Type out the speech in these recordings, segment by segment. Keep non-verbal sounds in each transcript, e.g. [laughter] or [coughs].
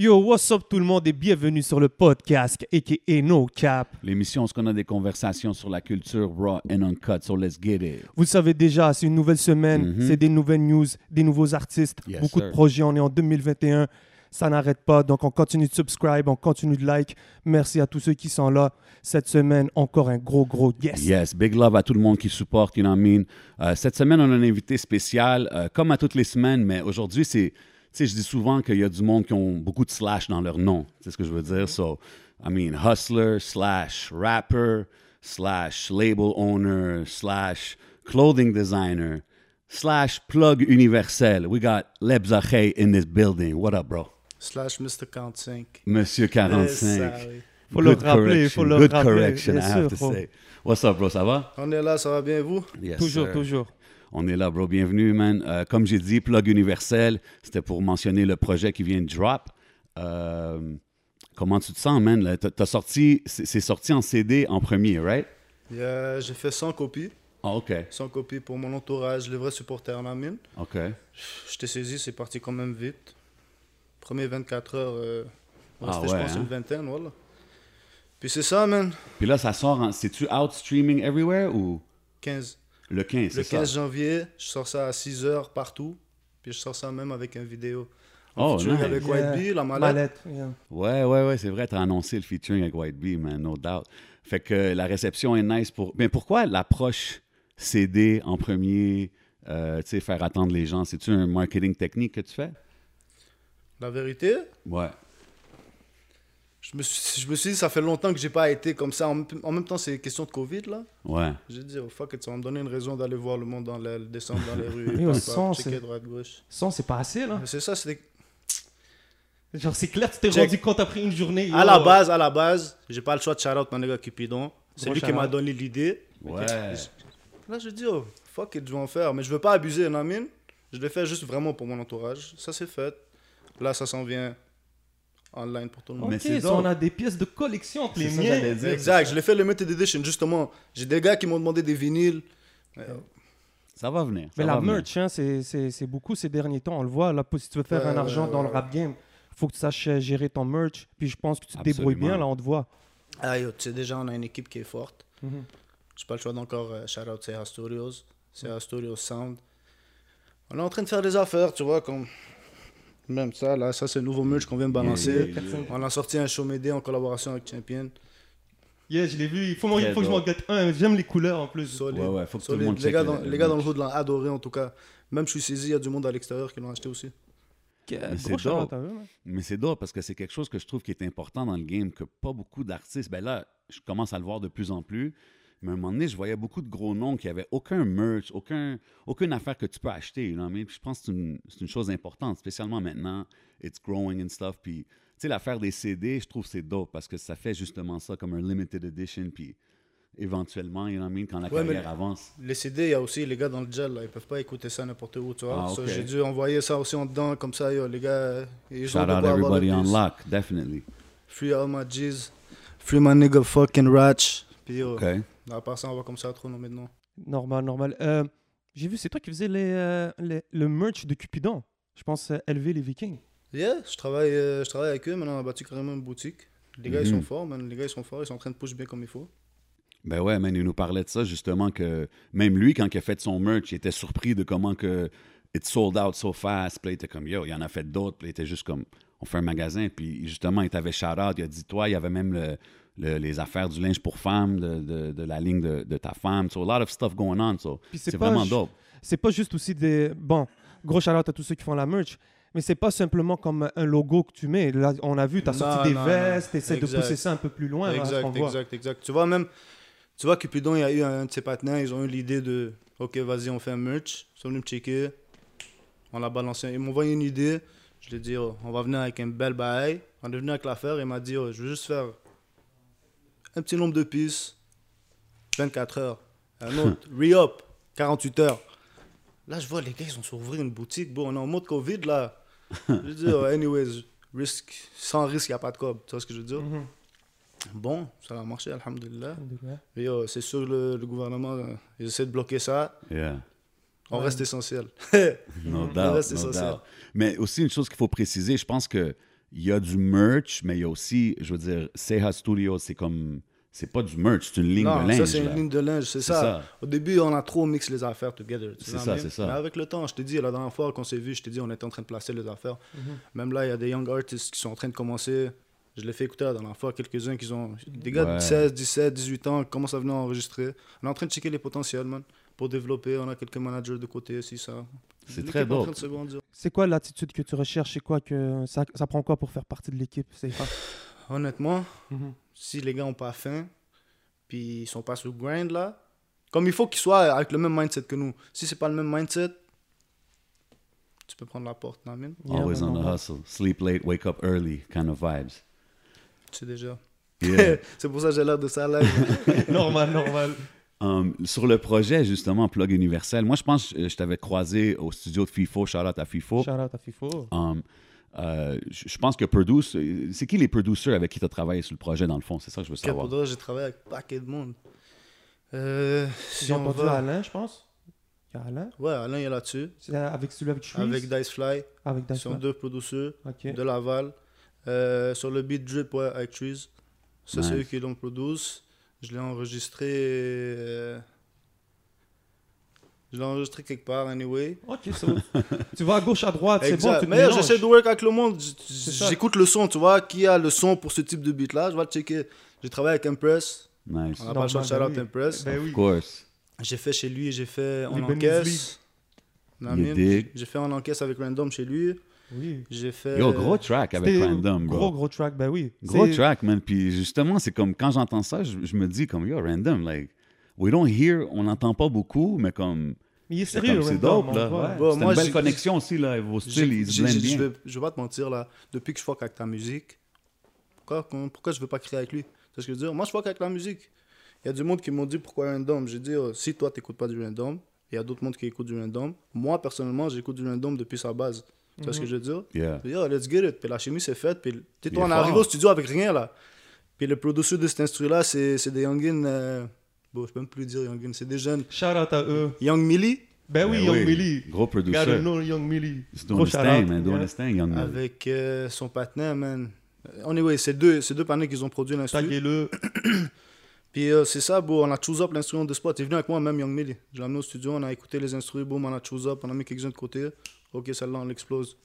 Yo, what's up tout le monde et bienvenue sur le podcast aka No Cap. L'émission, ce qu'on a des conversations sur la culture raw and uncut, so let's get it. Vous le savez déjà, c'est une nouvelle semaine, Mhm. c'est des nouvelles news, des nouveaux artistes, Yes, beaucoup de projets. On est en 2021, ça n'arrête pas. Donc on continue de subscribe, on continue de like. Merci à tous ceux qui sont là. Cette semaine, encore un gros, gros yes. Yes, big love à tout le monde qui supporte, you know what I mean? Euh, cette semaine, on a un invité spécial, euh, comme à toutes les semaines, mais aujourd'hui, c'est, sais, je dis souvent qu'il y a du monde qui ont beaucoup de slash dans leur nom. C'est ce que je veux dire? So, I mean, hustler, slash rapper, slash label owner, slash clothing designer, slash plug universel. We got Leb Zahey in this building. What up, bro? slash Mr. 45. Monsieur 45. Ça, oui. Faut le Good rappeler, correction, faut le Good rappeler, correction, bien I have to bro. say. What's up, bro? Ça va? On est là, ça va bien vous? Yes, toujours, sir. toujours. On est là, bro. Bienvenue, man. Euh, comme j'ai dit, Plug Universel, c'était pour mentionner le projet qui vient de drop. Euh, comment tu te sens, man? T'as- sorti, c'est sorti en CD en premier, right? Il y a- J'ai fait 100 copies. Ah, OK. 100 copies pour mon entourage, les vrais supporters en la mine. OK. Je t'ai saisi, c'est parti quand même vite. Premier 24 heures, euh, Ah restait, je ouais, pense hein? une vingtaine, voilà. Puis c'est ça, man. Puis là, ça sort en... C'est-tu out streaming everywhere ou? 15. Le 15, Le c'est 15 ça? janvier, je sors ça à 6 heures partout. Puis je sors ça même avec une vidéo. Oh, featuring nice. avec Yeah. White Bee, la mallette. Mallette, yeah. Ouais, ouais, ouais, c'est vrai, t'as annoncé le featuring avec White Bee, man, no doubt. Fait que la réception est nice pour... Mais pourquoi l'approche CD en premier, euh, tu sais, faire attendre les gens? C'est-tu un marketing technique que tu fais? La vérité, Ouais. Je me, suis, je me suis dit, ça fait longtemps que j'ai pas été comme ça. En, même- en même temps, c'est question de Covid, là. Ouais. J'ai dit, oh, fuck it, ça va me donner une raison d'aller voir le monde dans le, descendre dans les [laughs] rues. Oui, sens, checker c'est- droite, gauche. Sans, c'est pas assez, là. C'est ça, c'était. Genre, c'est clair, tu t'es Check. rendu compte après une journée. À yo. la base, à la base, j'ai pas le choix de shout out mon gars Cupidon. C'est Gros lui qui m'a donné l'idée. Ouais. Là, je dis, oh, fuck it, je vais en faire. Mais je veux pas abuser, non, mine. Je le fais juste vraiment pour mon entourage. Ça, c'est fait. Là, ça s'en vient online pour tout le monde. Mais Ok, c'est ça, dope. on a des pièces de collection entre les dire. Exact, je l'ai fait limited edition, justement. J'ai des gars qui m'ont demandé des vinyles. Ça va venir. ça Mais va la venir. merch, hein, c'est- beaucoup ces derniers temps. On le voit, là, si tu veux faire un argent ouais, dans le rap game, faut que tu saches euh, gérer ton merch. Puis je pense que tu te débrouilles bien, là, on te voit. Ah, yo, tu sais, déjà, on a une équipe qui est forte. Mhm. J'ai pas le choix d'encore euh, shout out CA Studios, CA Studios Sound. On est en train de faire des affaires, tu vois, comme même ça, là, ça c'est le nouveau merch qu'on vient de balancer. Yeah, yeah, yeah. On a sorti un show médé en collaboration avec Champion. Yeah, je l'ai vu. Il faut, il faut que je m'en gâte un. J'aime les couleurs en plus. Solide. Ouais, ouais, faut que tout le monde les, check gars dans, le les gars dans le hood l'ont adoré en tout cas. Même je suis saisi, il y a du monde à l'extérieur qui l'ont acheté aussi. C'est dope. à eux, man. Mais c'est drôle parce que c'est quelque chose que je trouve qui est important dans le game, que pas beaucoup d'artistes. Ben là, je commence à le voir de plus en plus. Mais à un moment donné, je voyais beaucoup de gros noms qui avaient aucun merch, aucun, aucune affaire que tu peux acheter. je pense que c'est une, une chose importante, spécialement maintenant. It's growing and stuff. Puis, tu sais, l'affaire des CD, je trouve c'est dope parce que ça fait justement ça comme un limited edition. Puis éventuellement, you know I mean, quand la Ouais, carrière avance. Les CD, il y a aussi les gars dans le gel, là, ils peuvent pas écouter ça n'importe où, tu vois. Ah, So. J'ai dû envoyer ça aussi en dedans, comme ça, yo, les gars, ils Shout ont out everybody on lock, definitely. Free all my G's, free my nigga fucking Ratch. Puis yo, OK. à part ça, on va comme ça trop nommer de nom. Normal, normal. Euh, J'ai vu, c'est toi qui faisais les, euh, les- le merch de Cupidon. Je pense euh, élever les Vikings. Yeah, je travaille, euh, je travaille avec eux, maintenant on a bâti carrément une boutique. Les gars, ils Mhm. sont forts, man. Les gars, ils sont forts, ils sont en train de push bien comme il faut. Ben ouais, man, il nous parlait de ça justement que même lui, quand il a fait son merch, il était surpris de comment que it sold out so fast. Puis il était comme yo, il en a fait d'autres. Puis il était juste comme on fait un magasin. Puis justement, il t'avait shout out. Il a dit toi, il y avait même le- le- les affaires du linge pour femmes, de, de- de la ligne de, de ta femme. So a lot of stuff going on. So c'est vraiment dope. C'est pas juste aussi des. Bon, gros shout à tous ceux qui font la merch. Mais c'est pas simplement comme un logo que tu mets. Là, on a vu, tu as Non, sorti des non, vestes, non. essaies de pousser ça un peu plus loin. exact, exact, exact. Tu vois, même, tu vois, Cupidon, il y a eu un de ses partenaires, ils ont eu l'idée de, ok, vas-y, on fait un merch. Ils sont venus me checker. On l'a balancé. Ils m'ont envoyé une idée. Je lui ai dit, oh, on va venir avec un bel bail. On est venu avec l'affaire. Il m'a dit, oh, je veux juste faire un petit nombre de pistes, 24 heures. Un autre, [laughs] re-up, 48 heures. Là, je vois les gars, ils ont su ouvrir une boutique. Bon, on est en mode Covid, là. [laughs] Je veux dire, anyways, risque, sans risque, il n'y a pas de cob. Tu vois ce que je veux dire? Mhm. Bon, ça a marché, alhamdulillah. Mais euh, c'est sûr, le, le gouvernement, euh, ils essaient de bloquer ça. Yeah. On Ouais. reste essentiel. [laughs] No doubt, reste, no essentiel. doubt. Mais aussi, une chose qu'il faut préciser, je pense que il y a du merch, mais il y a aussi, je veux dire, Seha Studios, c'est comme. C'est pas du merch, c'est une ligne Non, de linge. ça c'est là. une ligne de linge, c'est ça. ça. Au début, on a trop mixé les affaires together. C'est ça, mais- c'est ça. Mais avec le temps, je te dis, la dernière fois qu'on s'est vu, je t'ai dit, on était en train de placer les affaires. Même là, il y a des young artists qui sont en train de commencer. Je l'ai fait écouter la dernière fois, quelques-uns qui ont. Des gars Ouais. de 16, 17, 18 ans qui commencent à venir enregistrer. On est en train de checker les potentiels, man. Pour développer, on a quelques managers de côté, si ça. C'est très grandir. C'est quoi l'attitude que tu recherches? C'est quoi que ça, ça prend quoi pour faire partie de l'équipe? C'est. Honnêtement, Mhm. Si les gars ont pas faim, puis ils sont pas sur le grind là, comme il faut qu'ils soient avec le même mindset que nous. Si c'est pas le même mindset, tu peux prendre la porte, non? Yeah, Always on the hustle. Sleep late, wake up early kind of vibes. Tu sais déjà. Yeah. [laughs] c'est pour ça que j'ai l'air de ça là. [laughs] normal, normal. Um, sur le projet, justement, Plug Universel, moi, je pense que je t'avais croisé au studio de FIFO, shout out à FIFO. Shout out à FIFO. Um, euh, je pense que Produce, c'est qui les producers avec qui tu as travaillé sur le projet, dans le fond? C'est ça que je veux savoir. pour j'ai travaillé avec un paquet de monde. Euh, si J'ai on va... Alain, je pense. Il y a Alain? Ouais, Alain il est là-dessus. C'est avec celui avec Trees. Avec Dicefly. Avec Ils sont deux producteurs Ok. de Laval. Euh, sur le beat Drip, ouais, avec Trees. Ça, c'est eux qui l'ont produit. Je l'ai enregistré. Je l'ai enregistré quelque part, anyway. Ok, c'est bon. [laughs] tu vas à gauche, à droite, c'est bon, tu Mais j'essaie de work avec le monde. J'écoute le son, tu vois. Qui a le son pour ce type de beat là Je vais checker. J'ai travaillé avec Impress. Nice. On n'a pas shout out ben oui. Impress. Ben Of oui. course. J'ai fait chez lui, j'ai fait en encaisse. J'ai fait en encaisse avec Random chez lui. Oui. J'ai fait. Yo, gros track avec Random, bro. Gros, gros track, ben oui. Gros track, man. Puis justement, c'est comme quand j'entends ça, je, je me dis comme, yo, Random, like, we don't hear, on n'entend pas beaucoup, mais comme, Mais il est c'est sérieux, c'est dope, là. Ouais. Bon, c'est une belle connexion aussi, là. Vos styles, ils se blendent bien. Je vais, je vais pas te mentir là. Depuis que je fuck avec ta musique, pourquoi, pourquoi je veux pas créer avec lui? C'est ce que je veux dire? Moi, je fuck avec la musique. Il y a du monde qui m'ont dit pourquoi random? J'ai dit oh, si toi t'écoutes pas du random, il y a d'autres mondes qui écoutent du random. Moi personnellement, j'écoute du random depuis sa base. Tu vois ce que je veux dire? Yeah. Puis, yo, let's get it. Puis la chimie c'est faite. Puis tu on fort. au studio avec rien là. Puis le producer de cet instru là, c'est c'est des youngins. euh, Bon, je peux même plus dire youngins, c'est des jeunes. Shout out à eux. Young Millie Ben oui, Ben Young Millie. Gros Gotta producer. know Young Millie. Gros shout thing, out. man. Doing Yeah. his thing, young man. avec euh, son partenaire, man. Anyway, c'est deux, c'est deux partenaires qui ont produit l'instru. Taguez-le. [clears throat] Puis euh, c'est ça, bon, on a choose up l'instrument de spot. Il est venu avec moi, même Young Millie. Je l'ai amené au studio, on a écouté les instruments, boum, on a choose up, on a mis quelques-uns de côté. Ok, celle-là, on l'explose.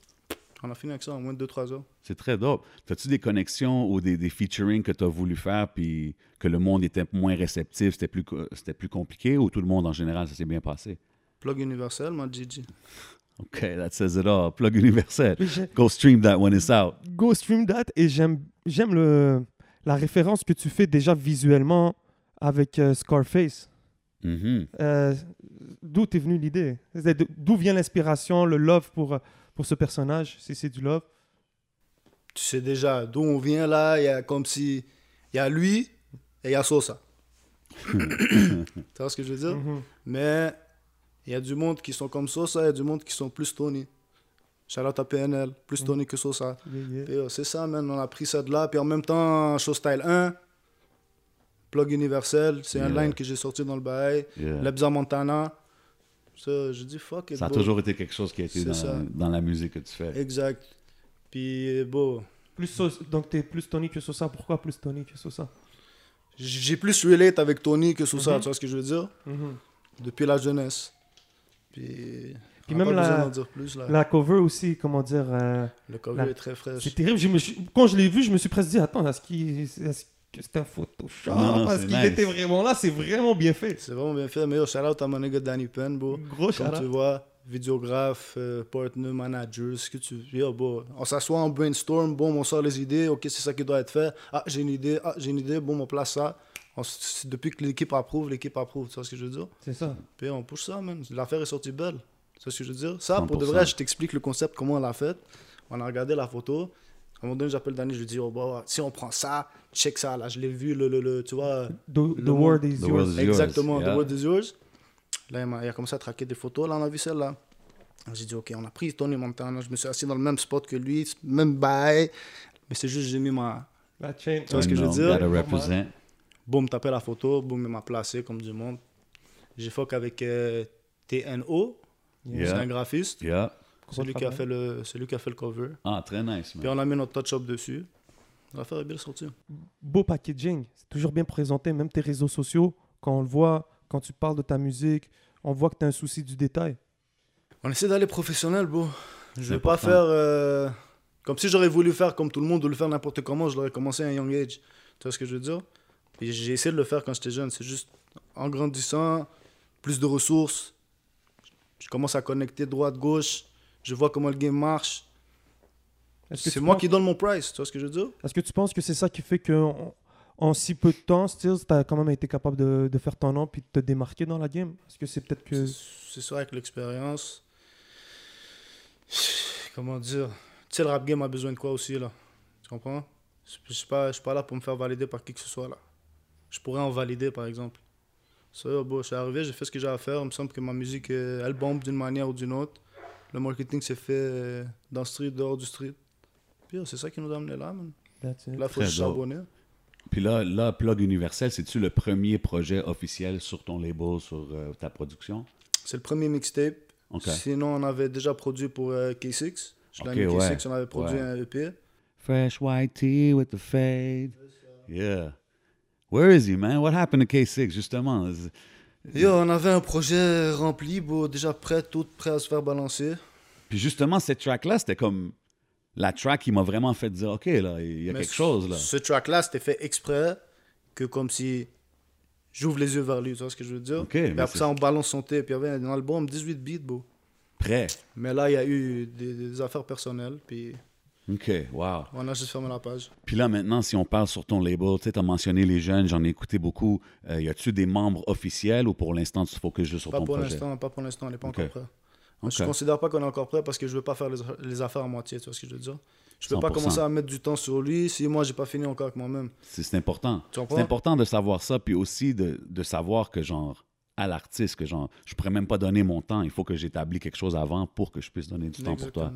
On a fini avec ça en moins de 2-3 heures. C'est très dope. As-tu des connexions ou des, des featuring que tu as voulu faire puis que le monde était moins réceptif, c'était plus, c'était plus compliqué ou tout le monde en général, ça s'est bien passé? Plug universel, moi, Gigi. OK, that says it all. Plug universel. Go stream that when it's out. Go stream that et j'aime j'aime le la référence que tu fais déjà visuellement avec euh, Scarface. Mhm. Euh, d'où t'es venue l'idée? D'où vient l'inspiration, le love pour, euh, pour ce personnage Si c'est du love. Tu sais déjà d'où on vient là, il y a comme si. Il y a lui et il y a Sosa. [coughs] tu vois ce que je veux dire? Mhm. Mais il y a du monde qui sont comme Sosa, il y a du monde qui sont plus Tony. Charlotte à PNL, plus Tony que Sosa. Yeah, yeah. Puis, euh, c'est ça, man. On a pris ça de là. Puis en même temps, Show Style 1, Plug Universel, c'est un line que j'ai sorti dans le bail. Yeah. Lebza Montana. Ça, j'ai dit fuck it, Ça a bro. toujours été quelque chose qui a été dans, ça. dans la musique que tu fais. Exact. Puis, bon, Plus Sos- donc t'es plus Tony que Sosa. Pourquoi plus Tony que Sosa? J'ai plus relate avec Tony que Sosa, Mhm. tu vois ce que je veux dire? Mhm. Depuis la jeunesse. Puis, Puis même la- d'en dire plus, là. La cover aussi, comment dire euh, Le cover la- est très fraîche. C'est terrible. Je me suis- Quand je l'ai vu, je me suis presque dit attends, est-ce qu'il- que c'est un Photoshop Non, non, Parce qu'il nice. était vraiment là. C'est vraiment bien fait. C'est vraiment bien fait. Mais yo, shout out à mon nigga Danny Penn, bro. Gros Comme tu vois, vidéographe, euh, partner, manager, ce que tu veux. Bon, on s'assoit, on brainstorm, bon, on sort les idées, ok, c'est ça qui doit être fait. Ah, j'ai une idée, ah, j'ai une idée, bon, on place ça. On depuis que l'équipe approuve, l'équipe approuve, tu vois ce que je veux dire? C'est ça. Puis on push ça, man. L'affaire est sortie belle. Tu vois ce que je veux dire? Ça, pour de 100%. vrai, je t'explique le concept, comment on l'a fait. On a regardé la photo. Un moment donné, j'appelle Danny, je lui dis, oh, bah, si on prend ça, check ça, là, je l'ai vu, le, le, le- tu vois. The, the world is The yours. world is yours. Exactement, yeah. The World is Yours. Là, il, m'a- il a commencé à traquer des photos. Là, on a vu celle-là. J'ai dit, OK, on a pris Tony Montana. Je me suis assis dans le même spot que lui, même bail. Mais c'est juste, j'ai mis ma. La chain. Tu vois ce que je veux dire? Gotta represent. Boum, tapé la photo. Boum, il m'a placé comme du monde. J'ai fuck avec euh, TNO. Yeah. C'est un graphiste. Yeah. Gros C'est lui, qui a fait le, c'est lui qui a fait le cover. Ah, très nice, Puis man. on a mis notre touch-up dessus. L'affaire est bien sortie. Beau packaging. C'est toujours bien présenté, même tes réseaux sociaux. Quand on le voit, quand tu parles de ta musique, on voit que tu as un souci du détail. On essaie d'aller professionnel, bro. Je C'est vais pas faire. euh, Comme si j'aurais voulu faire comme tout le monde ou le faire n'importe comment, je l'aurais commencé à un young age. Tu vois ce que je veux dire? Puis j'ai essayé de le faire quand j'étais jeune. C'est juste en grandissant, plus de ressources. Je commence à connecter droite-gauche. Je vois comment le game marche. C'est moi penses- qui donne mon price. Tu vois ce que je veux dire? Est-ce que tu penses que c'est ça qui fait que en, en si peu de temps, Stills, tu as quand même été capable de, de faire ton nom puis de te démarquer dans la game? Est-ce que c'est peut-être que. C'est ça avec l'expérience. Comment dire? Tu sais, le rap game a besoin de quoi aussi, là? Tu comprends? Je suis pas, je suis pas là pour me faire valider par qui que ce soit, là. Je pourrais en valider, par exemple. Ça, bon, je suis arrivé, j'ai fait ce que j'ai à faire. Il me semble que ma musique, euh, elle bombe d'une manière ou d'une autre. Le marketing s'est fait euh, dans le street, dehors du street. Puis euh, c'est ça qui nous a amené là, man. That's it. Là, faut se charbonner. Puis là, là, Plug Universel, c'est-tu le premier projet officiel sur ton label, sur euh, ta production? C'est le premier mixtape. Sinon, on avait déjà produit pour euh, K6. Je l'ai Ok, mis ouais. K6, on avait produit Ouais. un EP. Fresh white tee with the fade. Yeah. Where is he, man? What happened to K6, justement? Yo, on avait un projet rempli, beau, déjà prêt, tout prêt à se faire balancer. Puis justement, cette track-là, c'était comme la track qui m'a vraiment fait dire, OK, là, il y a Mais quelque chose, là. Ce track-là, c'était fait exprès que comme si j'ouvre les yeux vers lui, tu vois ce que je veux dire? Ok, Puis mais après ça, on balance son tape. Puis il y avait un album 18 beats, beau. Prêt. Mais là, il y a eu des, des affaires personnelles, puis OK, wow. on a juste fermé la page. Puis là, maintenant, si on parle sur ton label, tu sais, as mentionné les jeunes, j'en ai écouté beaucoup. Euh, y a-tu des membres officiels ou pour l'instant, tu te focuses juste sur Pas ton pour projet? l'instant, pas pour l'instant, on n'est pas encore prêt. Je considère pas qu'on est encore prêt parce que je veux pas faire les, les affaires à moitié, tu vois ce que je veux dire? Je peux pas 100%. commencer à mettre du temps sur lui si moi j'ai pas fini encore avec moi-même. C'est important. C'est important de savoir ça, puis aussi de, de savoir que, genre, à l'artiste, que, genre, je pourrais même pas donner mon temps. Il faut que j'établis quelque chose avant pour que je puisse donner du temps pour toi.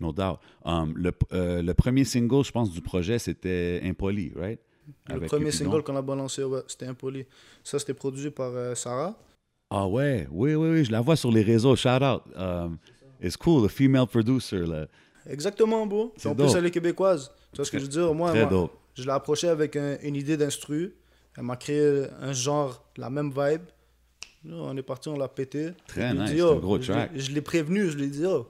No doubt. Um, le, euh, le premier single, je pense, du projet, c'était Impoli, right? Le Avec premier Cupidon. single qu'on a balancé, ouais, c'était Impoli. Ça, c'était produit par euh, Sarah. Ah ouais, oui, oui, oui, je la vois sur les réseaux. Shout out. Um, it's cool, the female producer, là. Exactement, beau. C'est En plus, dope. elle est québécoise. Tu vois ce que je veux dire? Moi, moi, je l'ai approchée avec un- une idée d'instru. Elle m'a créé un genre, la même vibe. Là, on est parti, on l'a pété. Très Je nice, dit, c'est oh, un gros je track. Je l'ai prévenu, je lui ai dit, oh,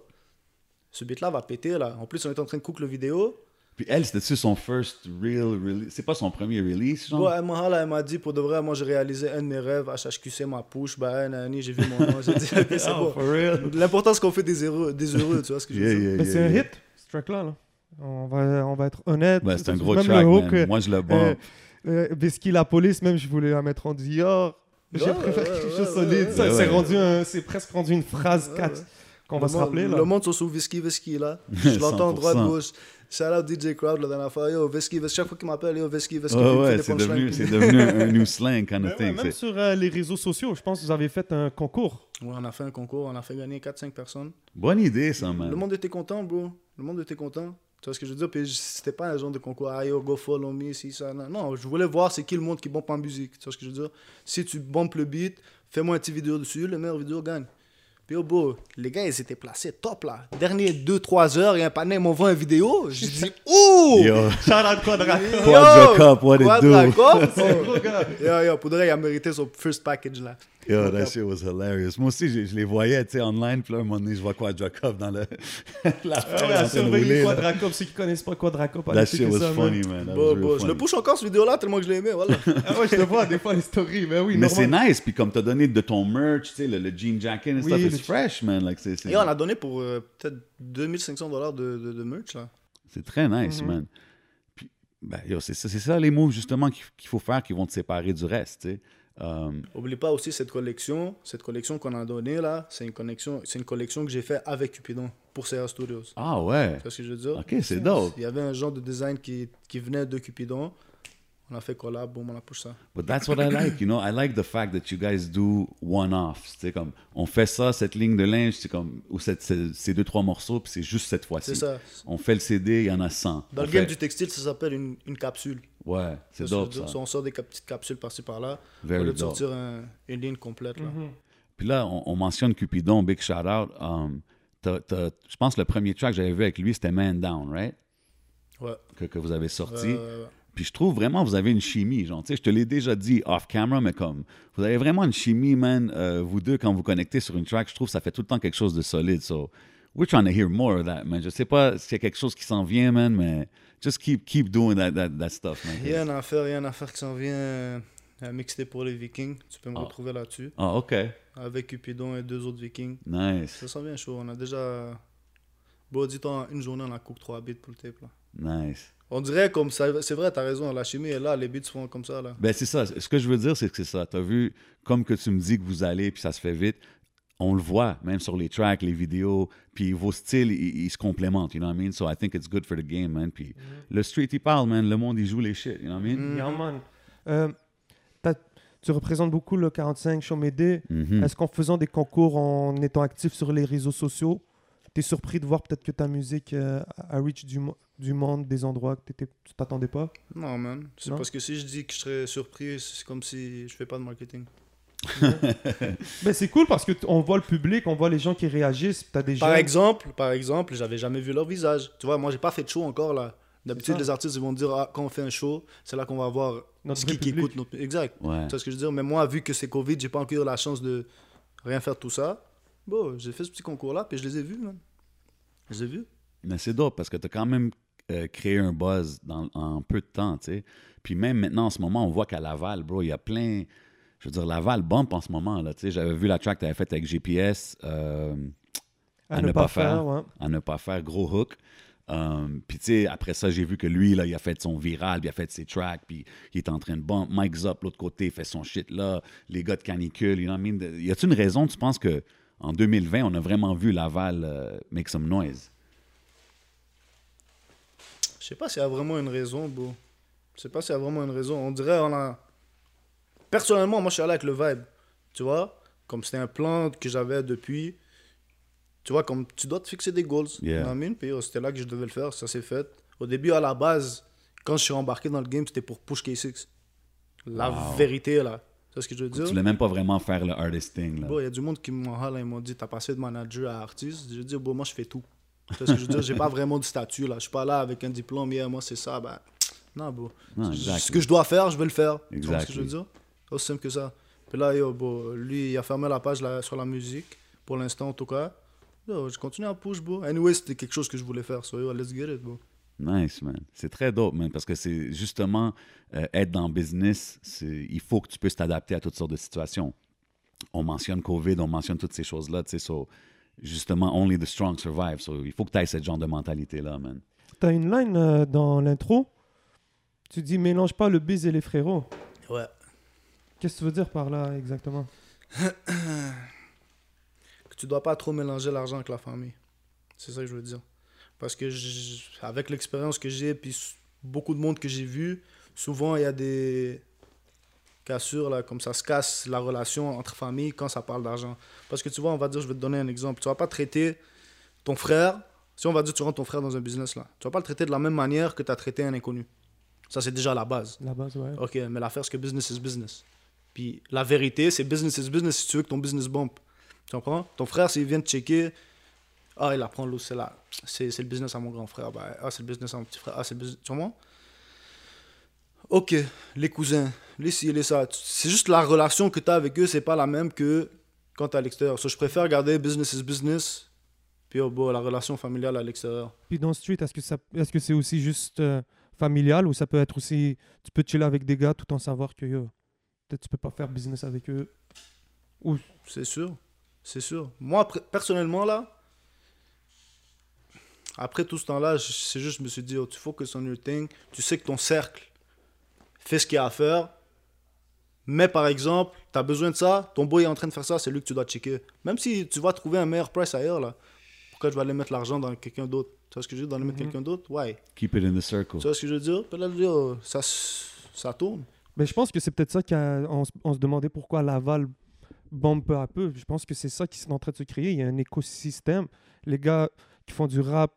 ce beat-là va péter, là. En plus, on est en train de cook le vidéo. Puis elle, c'était-tu son first real release? C'est pas son premier release, genre? Bon, elle m'a là, elle m'a dit, pour de vrai, moi, j'ai réalisé un de mes rêves. HHQC, ma push, bah, nani, j'ai vu mon nom. J'ai dit, ok, c'est [laughs] Oh, bon. for real? L'important, c'est qu'on fait des heureux, des heureux, tu vois ce que je veux Yeah, dire? yeah, Mais yeah, c'est un hit, ce track-là. là. On, va, on va être honnête. Ouais, c'est un gros Même track, le hook, man. euh, Moi, je le euh, bump. euh, Biscuit la police, même, je voulais la mettre en Dior. J'ai Ouais, préféré ouais, quelque ouais, chose ouais, solide. ouais, Ça, ouais. c'est rendu un- c'est presque rendu une phrase Ouais, 4 ouais. Qu'on va Le se monde- rappeler. Là. Le monde sont sur Whisky, Whisky, là. [laughs] Je l'entends 100%. droite, gauche. Shout out DJ Crowd la dernière fois. Yo, Whisky, Whisky. Chaque fois qu'il m'appelle, yo, Whisky, Whisky. Ouais, il me fait ouais, c'est devenu, un, un new slang [laughs] kind of ouais, thing. même sur euh, les réseaux sociaux, je pense que vous avez fait un concours. Ouais, on a fait un concours, on a fait gagner 4-5 personnes. Bonne idée, ça, man. Le monde était content, bro. Le monde était content. Tu vois ce que je veux dire? Puis c'était pas un genre de concours, ah yo, go follow me, si, ça. Non, non je voulais voir c'est qui le monde qui bombe en musique. Tu vois ce que je veux dire? Si tu bombes le beat, fais-moi un petit vidéo dessus, le meilleur vidéo gagne. Puis oh, beau, les gars, ils étaient placés top là. Dernier 2-3 heures, il y a un panel, ils m'envoie une vidéo. J'ai dit, [laughs] ouh! Yo, Shout out Quadra. Quadra Cup, what it do? Quadra Cup, [laughs] gars. Yo, yo, pour vrai, il a mérité son first package là. Yo, that shit was hilarious. Moi aussi, je, je les voyais, tu sais, online, puis là, un moment donné, je vois Quadra Cup dans le... [laughs] la Ah ouais, surveiller Quadracop. Ceux qui connaissent pas Quadracop, That allez shit checker was ça, man. funny, man. That Bon, was bon, real je le push encore, cette vidéo-là, tellement que je l'ai aimé, voilà. Ah ouais, je te vois des fois les stories, mais oui, Mais c'est nice, puis comme t'as donné de ton merch, tu sais, le, le jean jacket Oui, le- it's fresh, man. Like, c'est, c'est, Et on a donné pour euh, peut-être 2500 dollars de, de, de merch là. c'est très nice, Mhm. man. Puis, ben, yo, c'est, ça- c'est ça les moves, justement, qu'il, qu'il faut faire qui vont te séparer du reste, tu sais. Um, Oublie pas aussi cette collection, cette collection qu'on a donnée là, c'est une collection, c'est une collection que j'ai fait avec Cupidon pour CR Studios. ah ouais. Tu vois ce que je veux dire? Ok, c'est dope. Il y avait un genre de design qui, qui venait de Cupidon. On a fait collab, boum, on a poussé ça. But that's what I like, you know? I like the fact that you guys do one-offs. C'est comme, on fait ça, cette ligne de linge, c'est comme, ou cette, ces, ces deux, trois morceaux, puis c'est juste cette fois-ci. C'est ça. On fait le CD, il y en a 100. Dans On le game fait- du textile, ça s'appelle une, une capsule. Ouais, c'est dope ça. dire? On sort des cap- petites capsules par-ci par-là. Very au lieu de dope. sortir un- une ligne complète là. Mhm. Puis là, on, on mentionne Cupidon, big shout out. Um, je pense que le premier track que j'avais vu avec lui, c'était Man Down, right? Ouais. Que, que vous avez sorti. Ouais, ouais, ouais. Puis je trouve vraiment vous avez une chimie, genre, tu sais, je te l'ai déjà dit off-camera, mais comme, vous avez vraiment une chimie, man, euh, vous deux, quand vous connectez sur une track, je trouve que ça fait tout le temps quelque chose de solide, so, we're trying to hear more of that, man. Je sais pas s'il y a quelque chose qui s'en vient, man, mais just keep, keep doing that, that, that stuff, man. Rien à faire, rien à faire qui s'en vient. euh, Un mixtape pour les Vikings. Tu peux me Ah. retrouver là-dessus. Ah, OK. Avec Cupidon et deux autres Vikings. Nice, Ça s'en vient chaud. On a déjà. Bon, dis-toi, une journée, on a cook 3 beats pour le tape. Là. nice. On dirait comme ça. C'est vrai, t'as raison. La chimie est là. Les beats se font comme ça. Là. Ben, c'est ça. Ce que je veux dire, c'est que c'est ça. Tu as vu, comme que tu me dis que vous allez, puis ça se fait vite, on le voit, même sur les tracks, les vidéos, puis vos styles, ils, ils se complémentent, you know what I mean? So I think it's good for the game, man. Puis le street, il parle, man. Le monde, il joue les shit, you know what I mean? Mm. Yeah, man. Euh, t'as- tu représentes beaucoup le 45 Chomédé. Mhm. Est-ce qu'en faisant des concours, en étant actif sur les réseaux sociaux, tu es surpris de voir peut-être que ta musique euh, a reach du, mo- du monde, des endroits que tu t'attendais pas? Non, man. C'est parce que si je dis que je serais surpris, c'est comme si je fais pas de marketing. [laughs] Ben, c'est cool parce qu'on voit le public, on voit les gens qui réagissent. T'as des Par jeunes- exemple, par exemple, j'avais jamais vu leur visage. Tu vois, moi, j'ai pas fait de show encore là. D'habitude, les artistes ils vont dire ah, quand on fait un show, c'est là qu'on va voir Notre ce qui, qui public. écoute notre. Exact. Ouais. Tu vois ce que je veux dire? Mais moi, vu que c'est Covid, j'ai pas encore eu la chance de rien faire de tout ça. Bon, j'ai fait ce petit concours là, puis je les ai vus, man. Je les ai vus. Mais c'est dope parce que tu as quand même euh, créé un buzz dans, en peu de temps, tu sais. Puis même maintenant, en ce moment, on voit qu'à Laval, bro, il y a plein. Je veux dire, Laval bump en ce moment, là, tu sais. J'avais vu la track que tu avais faite avec GPS. euh, à, ne pas, faire. ouais. à ne pas faire gros hook. Um, puis tu sais, après ça, j'ai vu que lui, là, il a fait son viral, puis il a fait ses tracks, puis il est en train de bump. Mike Zop, l'autre côté, fait son shit là. Les gars de canicule, you know what I mean? Y a-t-il une raison, tu penses que en 2020, on a vraiment vu Laval euh, make some noise? Je sais pas s'il y a vraiment une raison, bro. Je sais pas s'il y a vraiment une raison. On dirait, on a. Personnellement, moi, je suis allé avec le vibe. Tu vois? Comme c'était un plan que j'avais depuis. Tu vois, comme tu dois te fixer des goals. Yeah. Mean? Puis, oh, c'était là que je devais le faire. Ça s'est fait. Au début, à la base, quand je suis embarqué dans le game, c'était pour push K6. La Wow. vérité, là. C'est ce que je veux Tu voulais même pas vraiment faire le artist thing, là. Bon, il y a du monde qui m'ont m'ont dit T'as passé de manager à artiste Je dis Bon, moi, je fais tout. Tu ce que je veux dire? J'ai pas vraiment de statut, là. Je suis pas là avec un diplôme, yeah, moi, c'est ça. Ben, non, bro. Non, Ce que je dois faire, je vais le faire. Tu vois ce que je veux Exactly. dire? Aussi simple que ça. Puis là, yo, bon, lui, il a fermé la page là, sur la musique, pour l'instant en tout cas. Yo, je continue à push, bro. Anyway, c'était quelque chose que je voulais faire. So, yo, let's get it, bro. Nice, man. C'est très dope, man, parce que c'est justement euh, être dans le business, il faut que tu puisses t'adapter à toutes sortes de situations. On mentionne COVID, on mentionne toutes ces choses-là, tu sais, so, justement, only the strong survive. So, il faut que tu aies ce genre de mentalité-là, man. T'as une line euh, dans l'intro? Tu dis mélange pas le biz et les frérots. Ouais. Qu'est-ce que tu veux dire par là exactement? [coughs] Que tu dois pas trop mélanger l'argent avec la famille. C'est ça que je veux dire. Parce que avec l'expérience que j'ai, puis beaucoup de monde que j'ai vu, souvent il y a des cassures, là, comme ça se casse la relation entre familles quand ça parle d'argent. Parce que tu vois, on va dire, je vais te donner un exemple. Tu vas pas traiter ton frère, si on va dire tu rentres ton frère dans un business, là, tu vas pas le traiter de la même manière que tu as traité un inconnu. Ça, c'est déjà la base. La base, ouais. Ok, mais l'affaire, c'est que business is business. Puis la vérité, c'est business is business si tu veux que ton business bump. Tu comprends? Ton frère, s'il vient te checker, ah, il apprend l'eau, c'est là. C'est c'est le business à mon grand frère. Ben, ah, c'est le business à mon petit frère. Ah, c'est le business. Tu? Ok, les cousins, les ci, les ça. C'est juste la relation que tu as avec eux, c'est pas la même que quand tu à l'extérieur. So, je préfère garder business is business, puis oh, bon, la relation familiale à l'extérieur. Puis dans Street, est-ce que ça, est-ce que c'est aussi juste euh, familial ou ça peut être aussi, tu peux chiller avec des gars tout en savoir que yo, peut-être tu peux pas faire business avec eux? Ou C'est sûr. C'est sûr. Moi, personnellement, là, après tout ce temps-là, je- c'est juste, je me suis dit, oh, tu focus on your thing. Tu sais que ton cercle fait ce qu'il y a à faire. Mais par exemple, tu as besoin de ça, ton boy est en train de faire ça, c'est lui que tu dois checker. Même si tu vas trouver un meilleur price ailleurs, là, pourquoi je vais aller mettre l'argent dans quelqu'un d'autre? Tu vois ce que je veux dire? Dans le mettre Mhm. quelqu'un d'autre? Ouais. Keep it in the circle. Tu vois ce que je veux dire? Puis là, oh, ça, ça tourne. Mais je pense que c'est peut-être ça qu'on se, on se demandait pourquoi Laval bombe peu à peu. Je pense que c'est ça qui est en train de se créer. Il y a un écosystème. Les gars qui font du rap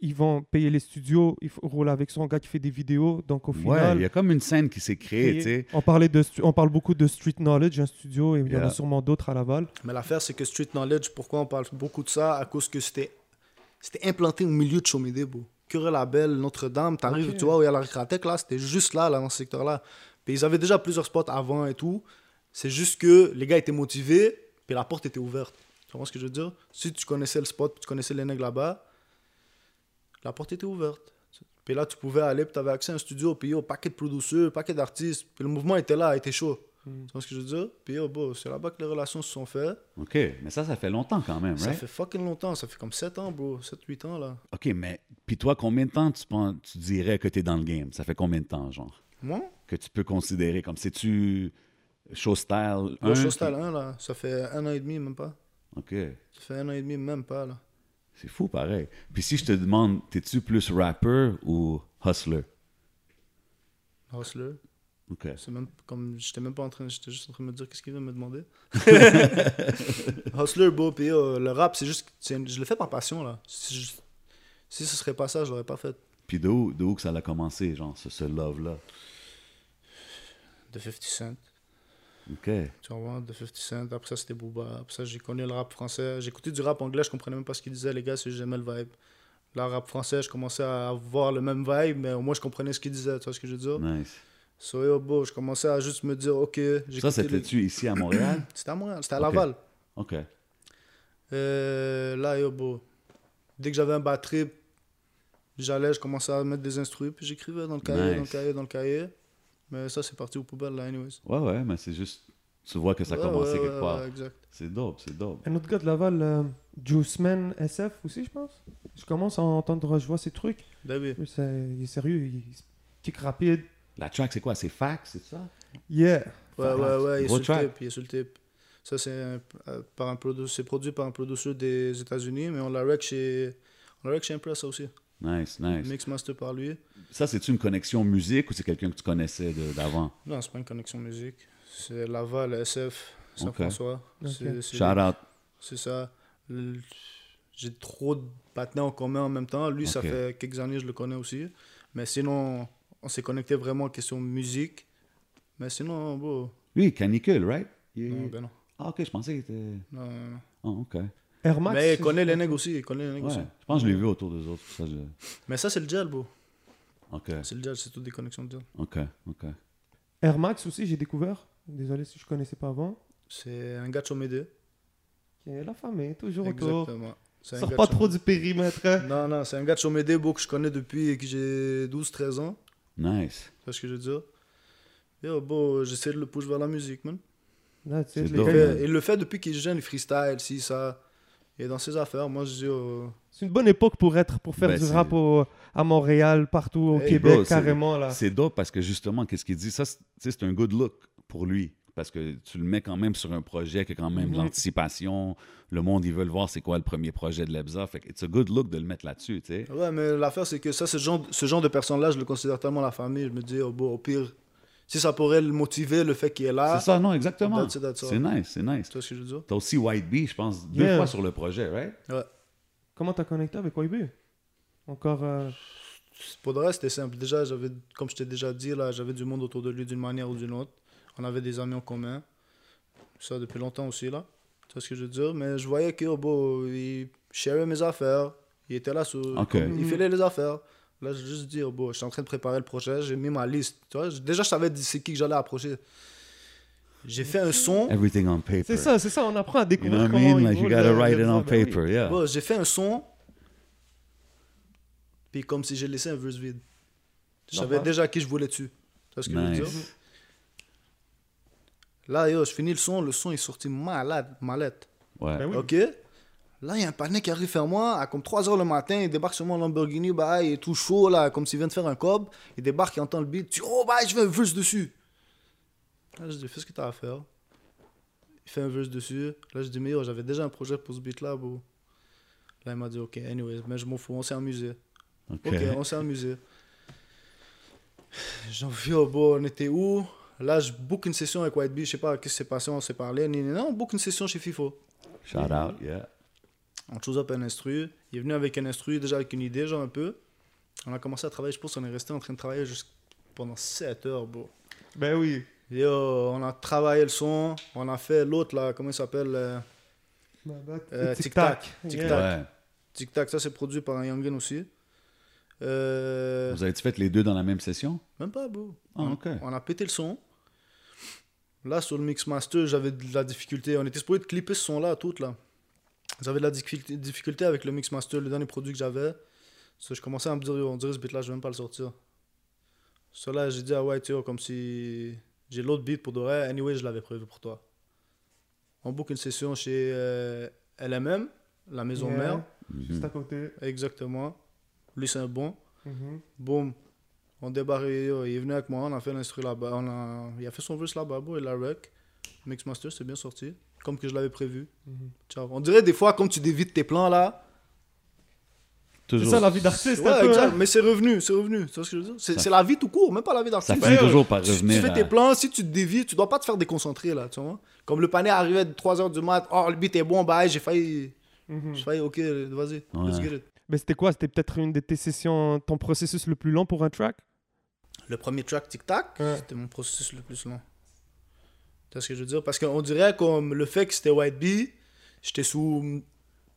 ils vont payer les studios, il faut rouler avec son gars qui fait des vidéos. Donc au Ouais, final, il y a comme une scène qui s'est créée, tu sais. on, parlait de, stu- on parle beaucoup de Street Knowledge, un studio, et il y en a sûrement d'autres à Laval. Mais l'affaire, c'est que Street Knowledge, pourquoi on parle beaucoup de ça? À cause que c'était c'était implanté au milieu de Chomedey, bro. Curé Label, Notre-Dame, t'arrives, Ok. tu vois, où il y a la Récratec, là, c'était juste là, là, dans ce secteur-là. Puis ils avaient déjà plusieurs spots avant et tout. C'est juste que les gars étaient motivés, puis la porte était ouverte. Tu comprends ce que je veux dire? Si tu connaissais le spot, puis tu connaissais les nègres là-bas, la porte était ouverte. Puis là, tu pouvais aller, puis tu avais accès à un studio, puis yo, paquet de producteurs, paquet d'artistes. Puis le mouvement était là, était chaud. Mm. Tu vois ce que je veux dire? Puis bro, c'est là-bas que les relations se sont faites. OK, mais ça, ça fait longtemps quand même, Ça right? fait fucking longtemps, ça fait comme 7 ans, bro. 7-8 ans, là. OK, mais puis toi, combien de temps tu, penses, tu dirais que tu es dans le game? Ça fait combien de temps, genre? Moi? Que tu peux considérer comme c'est tu show style Moi, un, je suis au qui- style 1, là. Ça fait un an et demi, même pas. OK. Ça fait un an et demi, même pas, là. C'est fou, pareil. Puis si je te demande, t'es-tu plus rapper ou hustler? Hustler. OK. C'est même comme. J'étais même pas en train. J'étais juste en train de me dire qu'est-ce qu'il veut me demander. [laughs] Hustler, bro. Puis yo, le rap, c'est juste. Je le fais par passion, là. Si, si ce serait pas ça, je l'aurais pas fait. Puis de où, de où que ça a commencé, genre, ce, ce love-là? De 50 Cent. OK. Tu vois, de 50 Cent. Après ça, c'était Booba. Après ça, j'ai connu le rap français. J'écoutais du rap anglais, je comprenais même pas ce qu'ils disaient, les gars, c'est j'aimais le vibe. Là, rap français, je commençais à avoir le même vibe, mais au moins, je comprenais ce qu'ils disaient. Tu vois ce que je veux dire? Nice. So, yo, bro, je commençais à juste me dire, ok. Ça, j'écoutais les- c'était-tu ici à Montréal? [clears throat] C'était à Montréal, c'était à. Laval. OK. Euh, là, yo, bro. Dès que j'avais un bad trip, j'allais, je commençais à mettre des instruments, puis j'écrivais dans le cahier, dans le cahier, dans le cahier. Mais ça, c'est parti aux poubelles, là, anyways. Ouais, ouais, mais c'est juste... Tu vois que ça a Ouais, commencé ouais, quelque ouais, part. ouais, exact. C'est dope, c'est dope. Un autre gars de Laval, euh, Juiceman SF aussi, je pense. Je commence à entendre, je vois ces trucs. Lui, c'est- il est sérieux, il kick rapide. La track, c'est quoi? C'est fax, c'est ça? Yeah. Ouais, ouais, ouais, il est sur le tape, il est sur le tape. Ça, c'est euh, par un produ- c'est produit par un producteur des États-Unis, mais on l'a rec chez, on l'a rec chez Impress aussi. Nice, nice. Mix master par lui. Ça, c'est-tu une connexion musique ou c'est quelqu'un que tu connaissais d'avant? Non, c'est pas une connexion musique. C'est Laval, SF, Saint-François. Ok. C'est- c'est- Shout out. C'est ça. J'ai trop de partenaires en commun en même temps. Lui, ça fait quelques années que je le connais aussi. Mais sinon, on s'est connecté vraiment en question musique. Mais sinon, bon. Lui, canicule, right? Il- Non, ben non. Ah, ok, je pensais qu'il était. Non, non, non. Ah, ok. Ouais, Air Max. Mais il connaît les nègres aussi. Il connaît les nègres aussi. je pense que je l'ai vu autour des autres. Ça, je- Mais ça, c'est le gel, bro. Ok, C'est le gel, c'est toutes des connexions de gel. ok, ok. Air Max aussi, j'ai découvert. Désolé si je connaissais pas avant. C'est un gars de Chomédé. Qui est la famille, toujours autour. Exactement. C'est un Sors pas trop du périmètre. hein. Non, non, c'est un gars de Chomédé, bro, que je connais depuis que j'ai 12-13 ans. Nice. C'est ce que je veux dire. Yo, bro, j'essaie de le pousser vers la musique, man. Là, tu sais, fait- il le fait depuis qu'il est jeune, il freestyle, si, ça. Est dans ses affaires. Moi, je dis, C'est une bonne époque pour être, pour faire Ben, du rap au- à Montréal, partout au Hey, Québec, bro, carrément là. C'est dope parce que justement, qu'est-ce qu'il dit? Ça, c'est tu sais, c'est un good look pour lui. Parce que tu le mets quand même sur un projet qui a quand même Mhm. l'anticipation. Le monde, ils veulent voir c'est quoi le premier projet de Lebza. Fait que it's a good look de le mettre là-dessus, tu sais. Ouais, mais l'affaire, c'est que ça, ce genre, ce genre de personne-là, je le considère tellement la famille. Je me dis, oh, bon, au pire, si ça pourrait le motiver, le fait qu'il est là. C'est ça, non, exactement. That's it, that's all. C'est nice, c'est nice. Tu vois ce que je veux dire? T'as aussi White Bee, je pense, deux Yeah. fois sur le projet, right? Ouais. Comment t'as connecté avec YB Encore. euh, Pour le reste, c'était simple. Déjà, j'avais, comme je t'ai déjà dit, là, j'avais du monde autour de lui d'une manière ou d'une autre. On avait des amis en commun. Ça depuis longtemps aussi, là. Tu vois ce que je veux dire? Mais je voyais que, oh, bon, il sharait mes affaires. Il était là, sur, Ok. comme- il filait les affaires. Là, j'ai juste dit, oh, bon, je suis en train de préparer le projet. J'ai mis ma liste. Tu vois? Déjà, je savais c'est qui que j'allais approcher. J'ai fait un son. Everything on paper. C'est ça, c'est ça, on apprend à You know découvrir what I comment mean? il Like, you roule, gotta euh, write it Lebza. on Ben oui. paper, yeah. Bon, j'ai fait un son. Puis comme si j'ai laissé un verse vide. Je savais déjà à qui je voulais dessus. Tu vois ce que je veux dire? Nice. Là, yo, je finis le son. Le son est sorti malade, malette. Ouais. Ben oui. Ok? Là, il y a un panier qui arrive vers moi à comme 3h le matin. Il débarque sur mon Lamborghini. Bah, il est tout chaud, là, comme s'il vient de faire un cob. Il débarque, il entend le beat. Tu oh, bah, je veux un verse dessus. Là, je dis, fais ce que t'as à faire. Il fait un verse dessus. Là, je dis, mais j'avais déjà un projet pour ce beat-là, bro. Là, il m'a dit, ok, anyways, mais je m'en fous, on s'est amusé. OK. Ok, on s'est amusé. J'en vis au bord, on était où? Là, je book une session avec White Bee, je sais pas qu'est-ce qui s'est passé, on s'est parlé. Non, non, on book une session chez FIFO. Shout out, yeah. On chose up un instru. Il est venu avec un instru, déjà avec une idée, genre un peu. On a commencé à travailler, je pense qu'on est resté en train de travailler jusqu' pendant 7 heures, bro. Ben oui. Et euh, on a travaillé le son, on a fait l'autre là, comment il s'appelle euh, Euh, Tic Tic Tac. Tic Yeah. Tac. Ouais. Tic Tac, ça c'est produit par un Youngin aussi. Euh, Vous avez-tu fait les deux dans la même session? Même pas, bro. Ah, on, ok. on a pété le son. Là, sur le Mix Master, j'avais de la difficulté. On était supposé de clipper ce son-là, tout là. J'avais de la difficulté, avec le Mix Master, le dernier produit que j'avais. Ça, je commençais à me dire, on dirait ce beat-là, je vais même pas le sortir. Cela, j'ai dit, ah ouais, tu vois, comme si j'ai l'autre beat pour de vrai. Anyway, je l'avais prévu pour toi. On book une session chez euh, LMM, la maison Yeah. mère. Juste à côté. Exactement. Lui, c'est un bon. Mhm. Boum. On débarque, il est venu avec moi, on a fait l'instru là-bas. On a... Il a fait son verse là-bas, bro, et la rec. Mixmaster, c'est bien sorti. Comme que je l'avais prévu. Mhm. On dirait des fois, comme tu dévites tes plans là. C'est ça la vie d'artiste, Ouais, peu, hein. Mais c'est revenu, c'est revenu. Tu ce? C'est Ça- la vie tout court, même pas la vie Ça d'artiste. finit Ouais, toujours par tu, tu revenir fais tes plans, si tu te dévies, tu dois pas te faire déconcentrer là, tu vois. Comme le panier arrivait de 3h du mat, oh le beat est bon, bah j'ai failli. Mhm. J'ai failli, ok, vas-y, let's Ouais. get it. Mais c'était quoi? C'était peut-être une de tes sessions, ton processus le plus long pour un track? Le premier track Tic Tac, Ouais. c'était mon processus le plus long. Tu vois ce que je veux dire? Parce qu'on dirait comme le fait que c'était White Bee, j'étais sous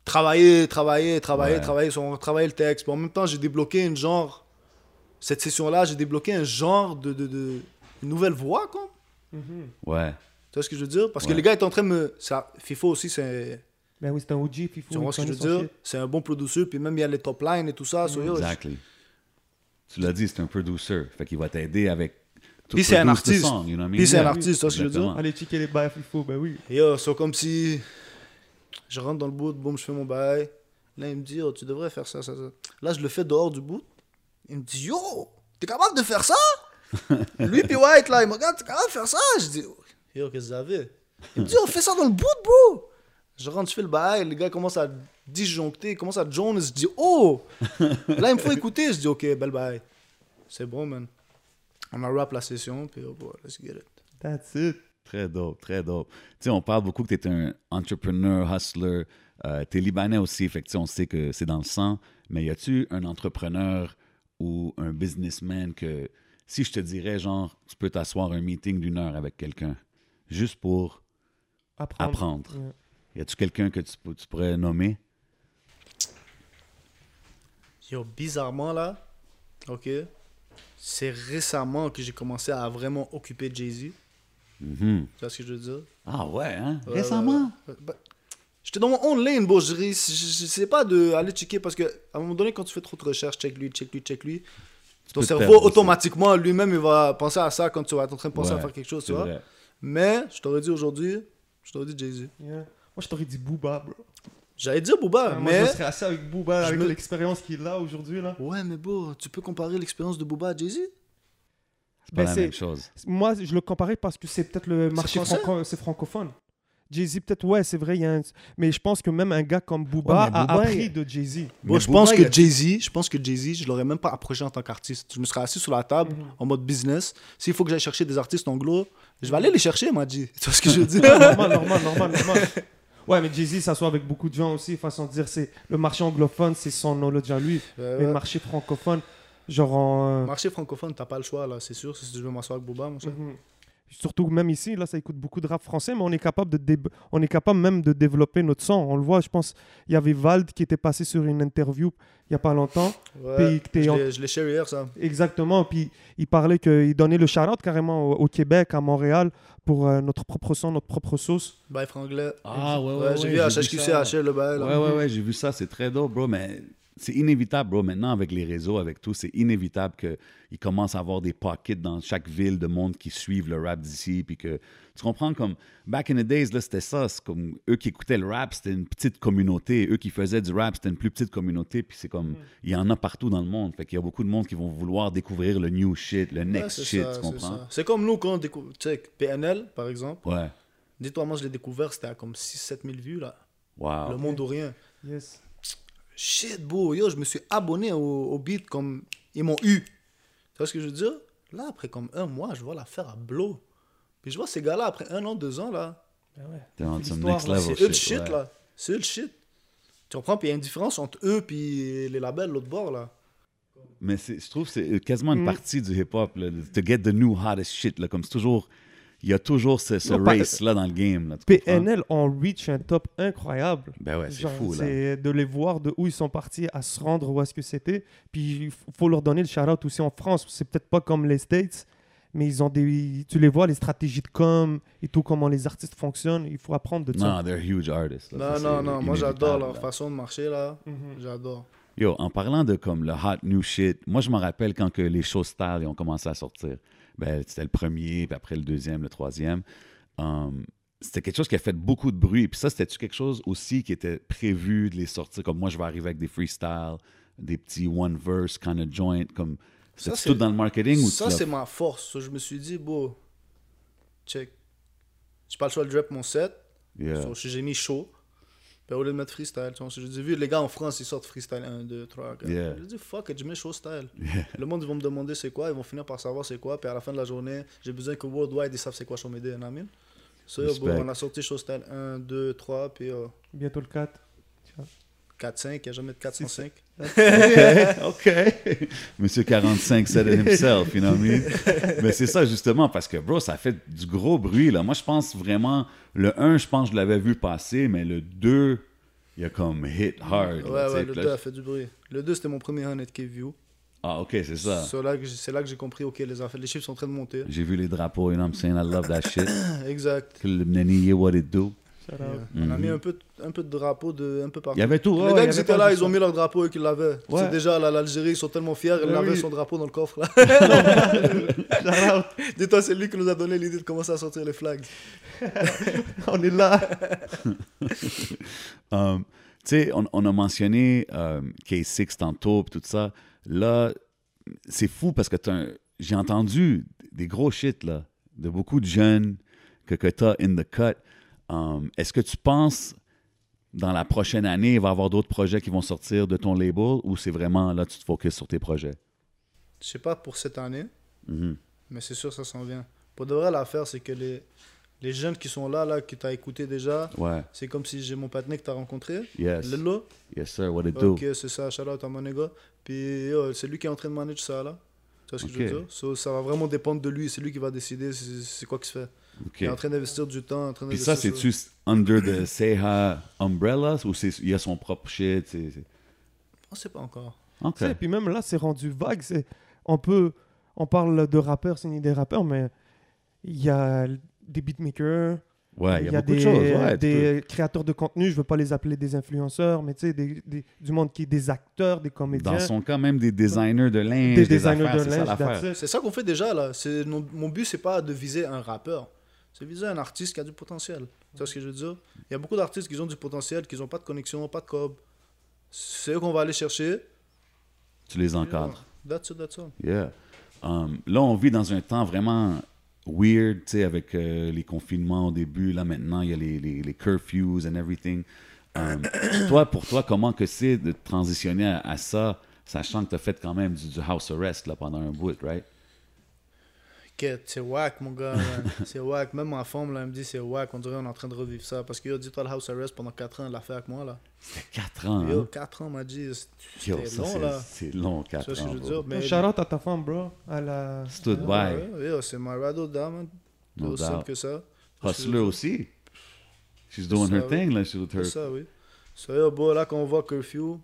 travailler, travailler, travailler, Ouais. travailler, on travaillait le texte. Puis en même temps, j'ai débloqué une genre. Cette session-là, j'ai débloqué un genre de, de, de- une nouvelle voix, quoi. Ouais. Tu vois ce que je veux dire? Parce que les gars étaient en train de me. Ça, FIFO aussi, c'est. Ben oui, c'était un OG, Fifo. Tu vois ce que je veux dire? C'est un bon producer, puis même il y a les top lines et tout ça. so, yo, Exactly. Tu l'as dit, c'est un producer. Fait qu'il va t'aider avec. To Puis c'est un artiste. song, you know what I mean? Puis c'est un artiste, tu vois ce que je veux dire? Allez checker les bails Fifo, ben oui. Et yo, c'est comme si je rentre dans le boot, boum, je fais mon bail. Là, il me dit, oh, tu devrais faire ça, ça, ça. Là, je le fais dehors du boot. Il me dit, yo, t'es capable de faire ça? [laughs] Lui, puis White, là, il me regarde, t'es capable de faire ça? Je dis, yo, qu'est-ce que vous avez? Il me dit, on fait ça dans le boot, bro. Je rentre, je fais le bail, les gars commencent à disjoncter, commencent à Jones. Je dis, oh! Là, il me faut écouter. Je dis, ok, belle bail. C'est bon, man. On a rap la session, puis oh, boy, let's get it. That's it. Très dope, très dope. Tu sais, on parle beaucoup que tu es un entrepreneur, hustler. Euh, tu es libanais aussi, fait que tu sais, on sait que c'est dans le sang. Mais y a-tu un entrepreneur ou un businessman que, si je te dirais, genre, tu peux t'asseoir un meeting d'une heure avec quelqu'un, juste pour Apprendre. Y a-tu quelqu'un que tu, tu pourrais nommer? Yo, bizarrement là, ok, c'est récemment que j'ai commencé à vraiment occuper Jay-Z. Mhm. Tu vois ce que je veux dire? Ah ouais, hein? Ouais, Récemment? ouais, ouais. Bah, J'étais dans mon own lane, bro. Je, je, je sais pas de aller checker parce que à un moment donné, quand tu fais trop de recherches, check lui, check lui, check lui, ton cerveau automatiquement lui-même il va penser à ça quand tu vas être en train de penser à faire quelque chose, tu vois. vrai. Mais je t'aurais dit aujourd'hui, je t'aurais dit Jay-Z. Yeah. Moi, je t'aurais dit Booba, bro. J'allais dire Booba, Moi, mais je serais assis avec Booba, je avec me- l'expérience qu'il a aujourd'hui, là. ouais, mais bon, tu peux comparer l'expérience de Booba à Jay-Z? C'est pas Ben, la même chose. Moi, je le comparais parce que c'est peut-être le marché franco c'est francophone. Jay-Z, peut-être, ouais, c'est vrai, il y a un- mais je pense que même un gars comme Booba Ouais, a appris il- de Jay-Z. Moi, Mais je Booba, pense que a- Jay-Z, je pense que Jay-Z, je l'aurais même pas approché en tant qu'artiste. Je me serais assis sur la table Mhm. en mode business. S'il faut que j'aille chercher des artistes anglo, je vais aller les chercher, m'a dit. [laughs] Tu vois ce que je veux [laughs] dire? Normal, normal, normal, normal. Ouais, mais Jay-Z s'assoit avec beaucoup de gens aussi, façon de dire, c'est le marché anglophone, c'est son knowledge à lui. Euh, Mais le marché francophone, genre en. euh, Marché francophone, t'as pas le choix là, c'est sûr. Si tu veux m'asseoir avec Booba, mon cher. Mhm. Surtout même ici, là, ça écoute beaucoup de rap français, mais on est capable de dé- on est capable même de développer notre son. On le voit, je pense. Il y avait Vald qui était passé sur une interview il y a pas longtemps. Ouais, Puis je en- l'ai- je l'ai share hier, ça. Exactement. Puis il parlait qu'il donnait le shout-out carrément au, au Québec, à Montréal, pour euh, notre propre son, notre propre sauce. Bye franglais. Ah ouais, ouais, Ouais, j'ai vu HHQC, ça. HL, le bail. Ouais, ouais, ouais, j'ai vu ça, c'est très dope, bro, mais c'est inévitable, bro. Maintenant, avec les réseaux, avec tout, c'est inévitable qu'ils commencent à avoir des pockets dans chaque ville de monde qui suivent le rap d'ici, puis que, tu comprends, comme, back in the days, là, c'était ça, c'est comme, eux qui écoutaient le rap, c'était une petite communauté, eux qui faisaient du rap, c'était une plus petite communauté, puis c'est comme, il y en a partout dans le monde, fait qu'il y a beaucoup de monde qui vont vouloir découvrir le new shit, le next shit, ça, tu c'est comprends? ça. C'est comme nous quand on découvre. Tu sais, PNL, par exemple. Ouais, Dis-toi, moi, je l'ai découvert, c'était à comme 6-7 000 vues, là. wow. Le monde ou rien. Yes. Shit, bro, yo, je me suis abonné au, au beat comme ils m'ont eu. Tu vois ce que je veux dire? Là, après comme un mois, je vois l'affaire à blow. Puis je vois ces gars-là, après un an, deux ans, là, T'es on C'est some l'histoire, next là, level c'est eux le shit, ouais. là. C'est eux le shit. Tu comprends? Puis il y a une différence entre eux puis les labels, l'autre bord, là. Mais je trouve que c'est quasiment une Mm. partie du hip-hop, là, to get the new hottest shit. Là, comme c'est toujours. Il y a toujours ce, race-là dans le game. Là? PNL ont reach un top incroyable. Ben ouais, c'est fou. Là. C'est de les voir de où ils sont partis à se rendre où est-ce que c'était. Puis il faut leur donner le shout-out aussi en France. C'est peut-être pas comme les States, mais ils ont des. Tu les vois, les stratégies de com et tout, comment les artistes fonctionnent. Il faut apprendre de ça. Non, they're huge artists. là. Non, Ça, non, non. Moi, j'adore leur là. façon de marcher, là. Mhm. J'adore. Yo, en parlant de comme le hot new shit, moi je me rappelle quand que les shows style ils ont commencé à sortir. Ben, c'était le premier, puis après le deuxième, le troisième. Um, c'était quelque chose qui a fait beaucoup de bruit. Puis ça, c'était-tu quelque chose aussi qui était prévu de les sortir? Comme moi, je vais arriver avec des freestyles, des petits one verse kind of joint. Comme, Ça, c'est- tout dans le marketing ou Ça, c'est ma force. Je me suis dit, bon, check. J'ai pas le choix de drop mon set. Yeah. So, j'ai mis chaud. Puis au lieu de mettre freestyle, tu vois, j'ai vu les gars en France, ils sortent freestyle 1, 2, 3, 4. Yeah. J'ai dit, fuck it, je mets chaud style. Yeah. Le monde, ils vont me demander c'est quoi, ils vont finir par savoir c'est quoi. Puis à la fin de la journée, j'ai besoin que Worldwide, ils savent c'est quoi Show. So, bon, on a sorti show style 1, 2, 3, puis euh, Bientôt le 4. 4, 5, il n'y a jamais de 405. [laughs] OK. Monsieur 45 said it himself, you know what I mean? Mais c'est ça, justement, parce que, bro, ça fait du gros bruit, là. Moi, je pense vraiment... Le 1, je pense que je l'avais vu passer, mais le 2, il a comme hit hard. Ouais, là, ouais, le puis 2 là, a fait du bruit. Le 2, c'était mon premier 100k view. Ah, OK, c'est ça. C'est là que j'ai- là compris, ok, les, affaires, les chiffres sont en train de monter. J'ai vu les drapeaux, you know what I'm saying? I love that shit. [coughs] exact. Que le what it do. On a mis un peu, de- un peu de drapeau de, un peu partout. Il y avait tout. les gars il y qui avait étaient là, ils ont mis leur drapeau et qu'ils l'avaient. Ouais. C'est déjà là, l'Algérie, ils sont tellement fiers, ils Ouais, avaient oui. son drapeau dans le coffre là. [laughs] Dis-toi, c'est lui qui nous a donné l'idée de commencer à sortir les flags. [laughs] On est là. Um, [laughs] tu sais, on, on a mentionné um, K6 tantôt, tout ça. Là, c'est fou parce que j'ai entendu des gros shit, là, de beaucoup de jeunes que, que tu as in the cut. Um, Est-ce que tu penses, dans la prochaine année, il va y avoir d'autres projets qui vont sortir de ton label ou c'est vraiment là, tu te focuses sur tes projets? Je sais pas pour cette année, Mhm. mais c'est sûr ça s'en vient. Pour de vrai, l'affaire, c'est que les, les jeunes qui sont là, là, que tu as écouté déjà, Ouais. c'est comme si j'ai mon patiné que tu as rencontré. Yes. Lilo. Yes, sir. What it do? Ok, c'est ça, shout out à mon. Puis c'est lui qui est en train de manager ça là. Tu vois ce que je veux Ok. dire? So, ça va vraiment dépendre de lui, c'est lui qui va décider c'est c'est quoi qui se fait. Il est en train d'investir du temps, en train Puis ça, c'est-tu under the Seha umbrella ou c'est- il y a son propre shit? c'est- c'est- On sait pas encore. OK. Tu sais, puis même là, c'est rendu vague. C'est, on peut, on parle de rappeurs, signer des rappeurs, mais il y a des beatmakers, Ouais, il y a, beaucoup des, de choses. Ouais, des créateurs de contenu. Je veux pas les appeler des influenceurs, mais tu sais, des, des- du monde qui est des acteurs, des comédiens, Dans son cas, même des designers de linge, des des, designers affaires, de linge. C'est ça qu'on fait déjà là. C'est non- mon but c'est pas de viser un rappeur. C'est viser un artiste qui a du potentiel. Tu vois ce que je veux dire? Il y a beaucoup d'artistes qui ont du potentiel, qui n'ont pas de connexion, pas de cob. C'est eux qu'on va aller chercher. Tu les encadres. That's it, that's all. Yeah. Um, là, on vit dans un temps vraiment weird, tu sais, avec euh, les confinements au début. Là, maintenant, il y a les, les, curfews and everything. Um, toi, pour toi, comment que c'est de transitionner à, à ça, sachant que tu as fait quand même du, du house arrest là, pendant un bout, right? Quête, c'est whack, mon gars. [laughs] c'est whack. Même ma femme, là, elle me dit c'est whack. On dirait qu'on est en train de revivre ça. Parce que, yo, dis-toi, le house arrest pendant 4 ans, elle l'a fait avec moi, là. Quatre ans, Yo, hein? 4 ans, m'a dit. C'était long, c'est- là. C'est long, Tu quatre vois ce que ans. je veux bro. dire? Mais Shout out à ta femme, bro. À la... Stood by. Yo, c'est my ride or die, man. No Aussi simple doubt. que ça. Hustler aussi. She's doing ça, her oui. thing, là, she's with her. C'est ça, oui. Ça, yo, bon, là, quand on voit curfew,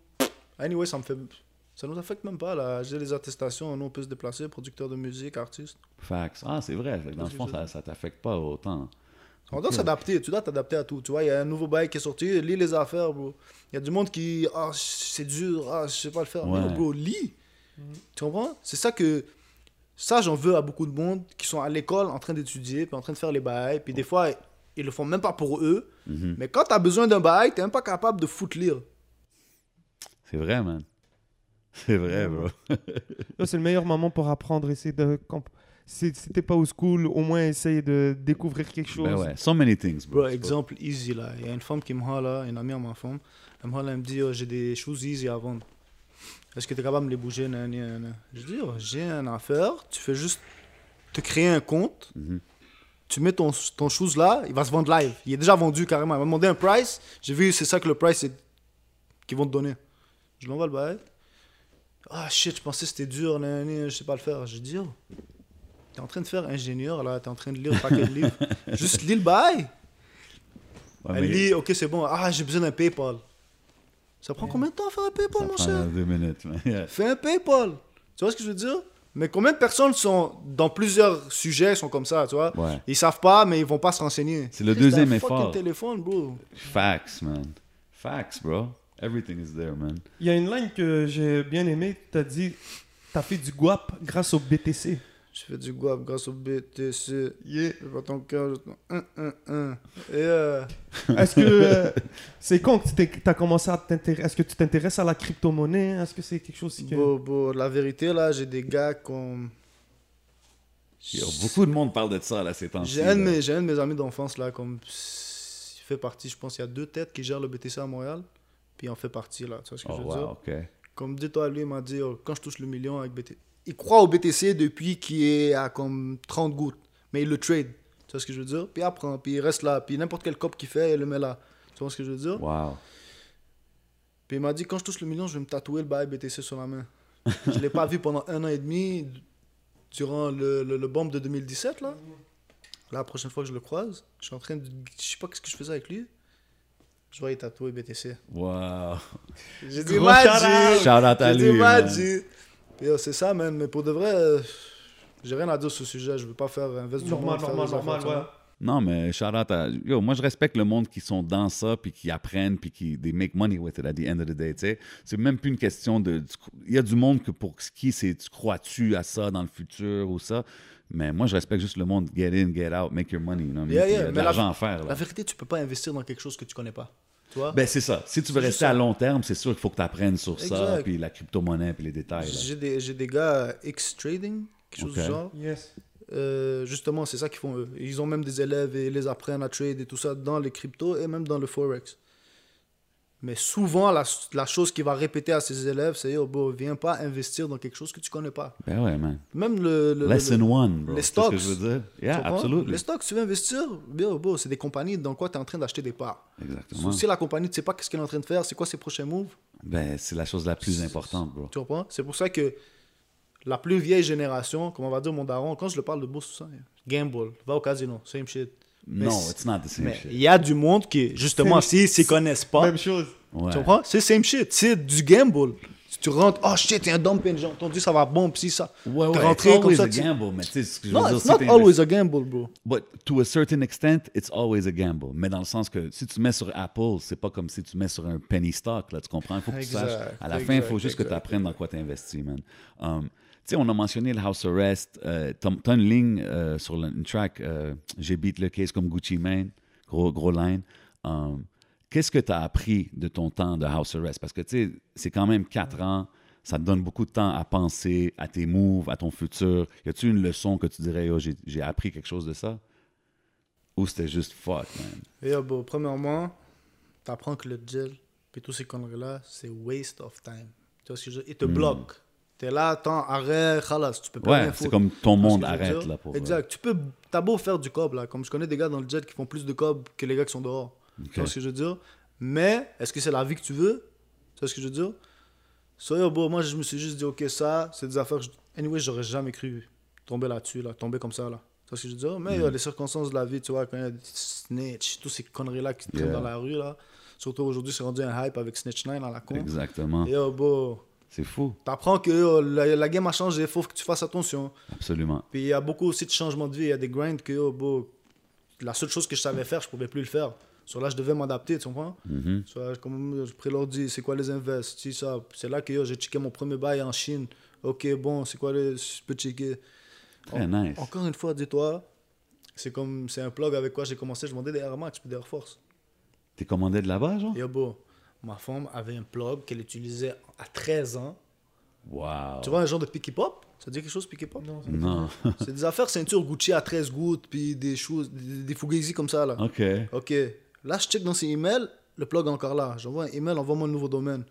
anyway, ça me fait. Ça nous affecte même pas, là. J'ai les attestations, nous, on peut se déplacer, producteur de musique, artiste. Facts. Ah, c'est vrai. Dans le fond, ça, ça t'affecte pas autant. On doit s'adapter, tu dois t'adapter à tout. Tu vois, il y a un nouveau bail qui est sorti, lis les affaires, bro. Il y a du monde qui, ah, c'est dur, ah, je sais pas le faire. Ouais. Non, bro, lis. Tu comprends? C'est ça que. Ça, j'en veux à beaucoup de monde qui sont à l'école en train d'étudier, puis en train de faire les bails, puis des fois, ils le font même pas pour eux. Mhm. Mais quand t'as besoin d'un bail, t'es même pas capable de foutre lire. C'est vrai, man. C'est vrai, bro. C'est le meilleur moment pour apprendre. Essayer de. comp- Si, t'es pas au school, au moins essaye de découvrir quelque chose. Ben ouais. So many things, bro. Bro, exemple easy là. Il y a une femme qui me là, une amie à ma femme. Elle me elle me dit oh, J'ai des choses easy à vendre. Est-ce que tu es capable de me les bouger nan, nan, nan? Je dis oh, J'ai une affaire. Tu fais juste te créer un compte. Mhm. Tu mets ton, ton chose là, il va se vendre live. Il est déjà vendu carrément. Elle m'a demandé un price. J'ai vu, c'est ça que le price est qu'ils vont te donner. Je l'envoie le bail. Ah shit, je pensais que c'était dur, nan, je sais pas le faire. Je dis, oh, t'es en train de faire ingénieur là, t'es en train de lire un paquet de livres. [laughs] Juste lis le bail. Ouais, Elle mais lit, ok, c'est bon. Ah, j'ai besoin d'un PayPal. Ça prend combien de temps à faire un ça PayPal, mon prend cher? deux minutes. [laughs] yeah. Fais un PayPal. Tu vois ce que je veux dire? Mais combien de personnes sont dans plusieurs sujets sont comme ça, tu vois? Ouais. Ils savent pas, mais ils vont pas se renseigner. C'est le deuxième effort. téléphone, bro. Facts, man. Facts, bro. Everything is there, man. Il y a une ligne que j'ai bien aimée. Tu as dit tu as fait du guap grâce au BTC. Je fais du guap grâce au BTC. Yeah. Je vois ton cœur. je- un, un, un. Et euh, [laughs] Est-ce que euh, c'est con que tu as commencé à t'intéresser Est-ce que tu t'intéresses à la crypto-monnaie? Est-ce que c'est quelque chose que. bon, bon, la vérité, là, j'ai des gars comme. Beaucoup de monde parle de ça, là, ces temps-ci. J'ai un, de là. mes- j'ai un de mes amis d'enfance, là, comme. Il fait partie, je pense, il y a deux têtes qui gèrent le BTC à Montréal. Puis il en fait partie, là. Tu vois ce que Oh, je veux wow, dire. Comme dis-toi, lui, il m'a dit, oh, quand je touche le million avec BTC. Il croit au BTC depuis qu'il est à comme 30 gouttes. Mais il le trade. Tu vois ce que je veux dire Puis il apprend, puis il reste là. Puis n'importe quel cop qu'il fait, il le met là. Tu vois ce que je veux dire Wow. Puis il m'a dit, quand je touche le million, je vais me tatouer le bail BTC sur la main. [laughs] je l'ai pas vu pendant un an et demi, durant le, le, le bomb de 2017, là. La prochaine fois que je le croise, je suis en train de. Je sais pas ce que je faisais avec lui. Je vais y tatouer BTC. Wow. [laughs] J'ai dit, Magic! Shout out à J'ai dit, lui! Puis, yo, c'est ça, man. Mais pour de vrai, euh, j'ai rien à dire sur ce sujet. Je veux pas faire invest du Normal, normal, normal, ouais. Non, mais shout out à. Yo, moi, je respecte le monde qui sont dans ça, puis qui apprennent, puis qui they make money with it at the end of the day. tu sais. C'est même plus une question de. Il y a du monde que pour qui c'est tu crois-tu à ça dans le futur ou ça? Mais moi, je respecte juste le monde get in, get out, make your money. you know? Yeah, yeah, Il y a de mais la- l'argent à faire. La vérité, tu peux pas investir dans quelque chose que tu connais pas. Ben, c'est ça. Si tu veux rester à long terme, c'est sûr qu'il faut que tu apprennes sur ça, puis la crypto-monnaie, puis les détails. J'ai des, j'ai des gars euh, X-Trading, quelque chose Ok. du genre. Yes. Euh, justement, c'est ça qu'ils font eux. Ils ont même des élèves et ils les apprennent à trade et tout ça dans les cryptos et même dans le forex. Mais souvent, la, la chose qu'il va répéter à ses élèves, c'est Yo, bro, viens pas investir dans quelque chose que tu connais pas. Ben ouais, man. Même le. le- Lesson le- one, bro. les C'est ce que stocks. je veux dire. tu Yeah, absolutely. Les stocks, tu veux investir, yo, bro, c'est des compagnies dans quoi tu es en train d'acheter des parts. Exactement. Si la compagnie, tu sais pas qu'est-ce qu'elle est en train de faire, c'est quoi ses prochains moves, Ben, c'est la chose la plus importante, bro. tu comprends? C'est pour ça que la plus vieille génération, comme on va dire mon daron, quand je le parle de bourse, tout ça, gamble, va au casino, same shit. Mais No, c'est- it's not the same Mais shit. il y a du monde qui, justement, s'ils s'y connaissent pas, Même chose. Ouais. tu comprends? C'est same shit, c'est du gamble. Si tu rentres, oh shit, il y a un dumping, j'ai entendu, ça va bon, pis si ça. Ouais, ouais, it's comme always ça, a gamble, mais tu sais ce que je veux Non, dire, it's not always a gamble, bro. But to a certain extent, it's always a gamble. Mais dans le sens que si tu mets sur Apple, c'est pas comme si tu mets sur un penny stock, là, tu comprends? Il faut que tu saches. À la fin, il faut exact, juste que tu apprennes dans quoi tu investis, man. Um, sais, on a mentionné le house arrest. Euh, t'as une ligne euh, sur le- une track, euh, j'ai beat le case comme Gucci Mane, gros, gros line. Um, Qu'est-ce que tu as appris de ton temps de house arrest? Parce que tu sais, c'est quand même quatre ans. Ça te donne beaucoup de temps à penser à tes moves, à ton futur. Y a-tu une leçon que tu dirais, Yo, j'ai j'ai appris quelque chose de ça? Ou c'était juste fuck, man? Yo, bro, premièrement, t'apprends que le gel, puis tous ces conneries-là, c'est waste of time. Tu vois ce que je veux dire? Il te bloque. T'es là, attends, arrête, khalas, tu peux pas Hmm. Ouais, c'est comme ton monde arrête, là, pour... euh, Exact. Tu peux, t'as beau faire du cob, là. Comme je connais des gars dans le jet qui font plus de cob que les gars qui sont dehors. Tu vois ce que je veux dire? Mais, est-ce que c'est la vie que tu veux? Tu vois ce que je veux dire? So, yo, bro, moi, je me suis juste dit, ok, ça, c'est des affaires. Anyway, j'aurais jamais cru tomber là-dessus, là, tomber comme ça, là. Tu vois ce que je veux dire? Mais il y a les circonstances de la vie, tu vois, quand il y a des snitch, tous ces conneries-là qui traînent Yeah. dans la rue, là. Surtout aujourd'hui, c'est rendu un hype avec Snitch 9 à la con. Exactement. Et yo, bro, C'est fou. t'apprends que yo, la, la game a changé, il faut que tu fasses attention. Absolument. Puis il y a beaucoup aussi de changements de vie. Il y a des grinds que, oh, bon, la seule chose que je savais faire, je pouvais plus le faire. Sur là, je devais m'adapter, tu comprends? Là, comme j'ai pris l'ordi, c'est quoi les invests, si ça. C'est là que yo, j'ai checké mon premier bail en Chine. Ok, bon, c'est quoi les. Je peux checker. Très En- nice. Encore une fois, dis-toi, c'est comme. C'est un plug avec quoi j'ai commencé. Je vendais des Air Max puis des Air Force. T'es commandé de là-bas, genre? Yo, bon, ma femme avait un plug qu'elle utilisait à 13 ans. Wow. Tu vois un genre de picky pop? Ça dit quelque chose, picky pop? Non, Non. C'est des affaires ceinture Gucci à 13 gouttes, puis des choses, des, des Fugazi comme ça, là. OK. Ok, là, je check dans ses emails, le plug est encore là. J'envoie un email, envoie-moi un nouveau domaine.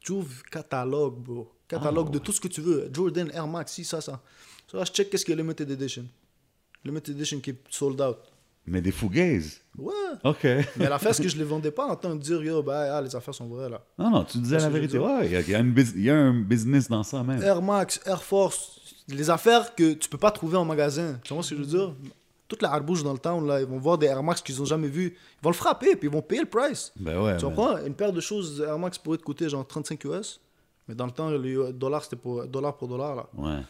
Tu ouvres catalogue, bro. Catalogue Ah, de tout ce que tu veux. Jordan, Air Max, si, ça, ça. So là, je check qu'est-ce qui est limited edition. Limited edition qui est sold out. Mais des fugaises. Ouais. OK. Mais l'affaire, c'est que je les vendais pas en tant que dire, yo, bah, ah, les affaires sont vraies, là. Non, non, tu disais la vérité. Ouais, il y y, y a un business dans ça, même. Air Max, Air Force, les affaires que tu peux pas trouver en magasin. Tu vois ce que je veux dire? Toute la harbouche dans le town, là, ils vont voir des Air Max qu'ils ont jamais vus. Ils vont le frapper, puis ils vont payer le price. Ben ouais. Tu comprends? Une paire de choses Air Max pourrait te coûter genre 35 US. Mais dans le temps, les dollars, c'était pour dollar pour dollar, là. Ouais.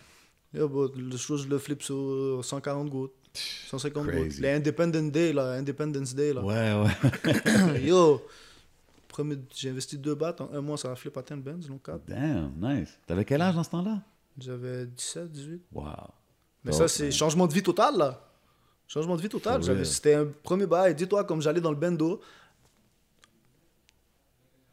Yo, bro, les choses, je le flip sur 140 gouttes. 150 Crazy. Les Independence Day, là. Independence Day, là. Ouais, ouais. [coughs] Yo, j'ai investi deux bahts. En un mois, ça a flip à 10 Benz, non 4. Damn, nice. T'avais quel âge dans ce temps-là? J'avais 17, 18. Wow. Mais ça, c'est changement de vie total, là. Changement de vie total. C'était un premier bail. Dis-toi, comme j'allais dans le bendo,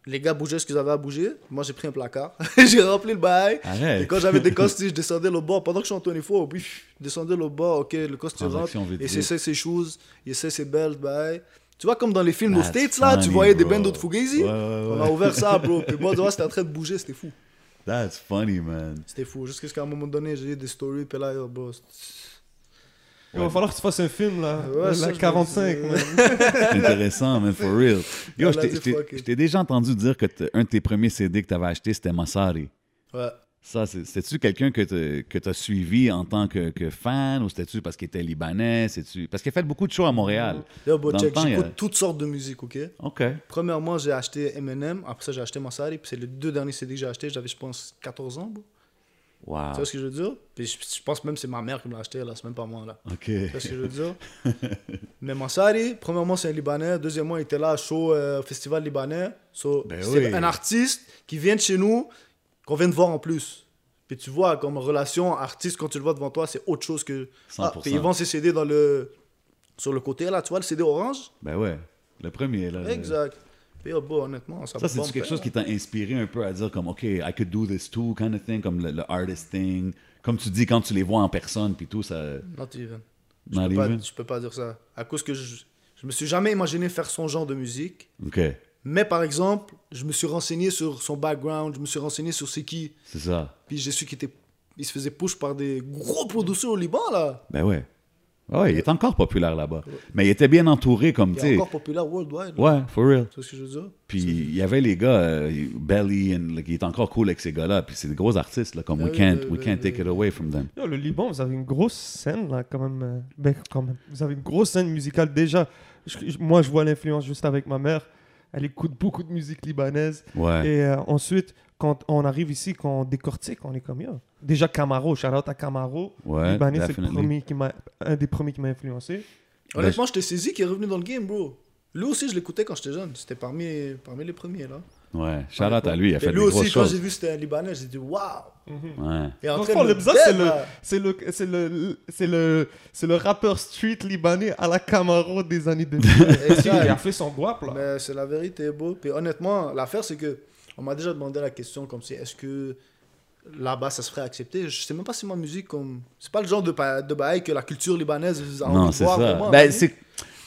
les gars bougeaient ce qu'ils avaient à bouger. Moi, j'ai pris un placard. [laughs] j'ai rempli le bail. Arrête. Et quand j'avais des costis, je descendais le bord. Pendant que je suis en 24, puis je descendais le bord. Ok, le rentre. Vite, Et vite. c'est ça, ses shoes. Et c'est ses belts, bail. Tu vois, comme dans les films aux States, là, tu voyais des bro. bendos de Fugazi? Ouais, ouais, On a ouvert ça, bro. Puis moi, tu vois, c'était en train de bouger. C'était fou. That's funny, man. C'était fou. Jusqu'à ce qu'à un moment donné, j'ai eu des stories. Puis là, yo, bro. Il va falloir que tu fasses un film, là. Ouais, la je 45, me man. [laughs] Intéressant, man, for real. [laughs] Yo, je t'ai- c'est déjà entendu dire que un de tes premiers CD que t'avais acheté, c'était Massari. Ouais. Ça, c'est- c'était-tu quelqu'un que tu as suivi en tant que, que fan ou c'était-tu parce qu'il était libanais? C'est-tu... Parce qu'il a fait beaucoup de shows à Montréal. Yo, bro, Dans le check, temps, il y a- j'écoute toutes sortes de musique, ok? OK. Premièrement, j'ai acheté Eminem, après ça, j'ai acheté Massari, puis c'est les deux derniers CD que j'ai acheté, j'avais, je pense, 14 ans, bro. Wow. Tu vois ce que je veux dire? Puis je, je pense même que c'est ma mère qui me l'a acheté, là, c'est même pas moi, là. OK. Tu vois ce que je veux dire? [laughs] Mais Massari, premièrement, c'est un Libanais, deuxièmement, il était là, show euh, festival libanais. So, Ben c'est oui. un artiste qui vient de chez nous, qu'on vient de voir en plus. Puis tu vois, comme relation artiste, quand tu le vois devant toi, c'est autre chose que. Ah, 100%. puis ils vendent ses CD dans le... sur le côté, là, tu vois, le CD orange? Ben ouais. Le premier, là. Exact. Oh, bon, honnêtement, ça Ça, c'est quelque chose qui t'a inspiré un peu à dire comme, OK, I could do this too, kind of thing, comme le, le artist thing? Comme tu dis, quand tu les vois en personne, puis tout, ça... Not even. Je peux, pas, je peux pas dire ça. À cause que je, je me suis jamais imaginé faire son genre de musique. OK, Mais par exemple, je me suis renseigné sur son background, je me suis renseigné sur c'est qui. c'est ça. Puis j'ai su qu'il était, il se faisait push par des gros producteurs au Liban, là. Ben ouais. Ah Ouais, il est encore populaire là-bas. Mais il était bien entouré, comme, Il tu est sais... encore populaire worldwide. là. Ouais, for real. Tu ce que je veux dire? Puis il y avait les gars, euh, Belly, and, like, il est encore cool avec ces gars-là. Puis c'est des gros artistes, là, comme Ah we oui, can't, oui, we oui, can't oui, take it oui. away from them. Yo, le Liban, vous avez une grosse scène, là, quand même. euh, Ben, quand même. Vous avez une grosse scène musicale déjà. Je- moi, je vois l'influence juste avec ma mère. Elle écoute beaucoup de musique libanaise. Ouais. Et euh, ensuite, quand on arrive ici, quand on décortique, on est comme yo. Déjà Camaro, shout out à Camaro. Ouais, Libanais, c'est le premier qui m'a, un des premiers qui m'a influencé. Honnêtement, j'étais saisi qu'il est revenu dans le game, bro. Lui aussi, je l'écoutais quand j'étais jeune. C'était parmi, parmi les premiers, là. Ouais. Shout out à lui, il a fait lui des grosses aussi, quand choses. j'ai vu que c'était un Libanais, j'ai dit waouh! Ouais. Et en Dans le bizarre, c'est le, c'est le, c'est le, c'est le, rappeur street libanais à la Camaro des années 2000. [laughs] Exact. il a fait son guap là. Mais c'est la vérité, beau. Puis honnêtement, l'affaire, c'est que on m'a déjà demandé la question comme si est-ce que là-bas ça se ferait accepter. Je sais même pas si ma musique comme. C'est pas le genre de, de bail que la culture libanaise a envie Non, de c'est voir ça. vraiment. Ben, hein. c'est...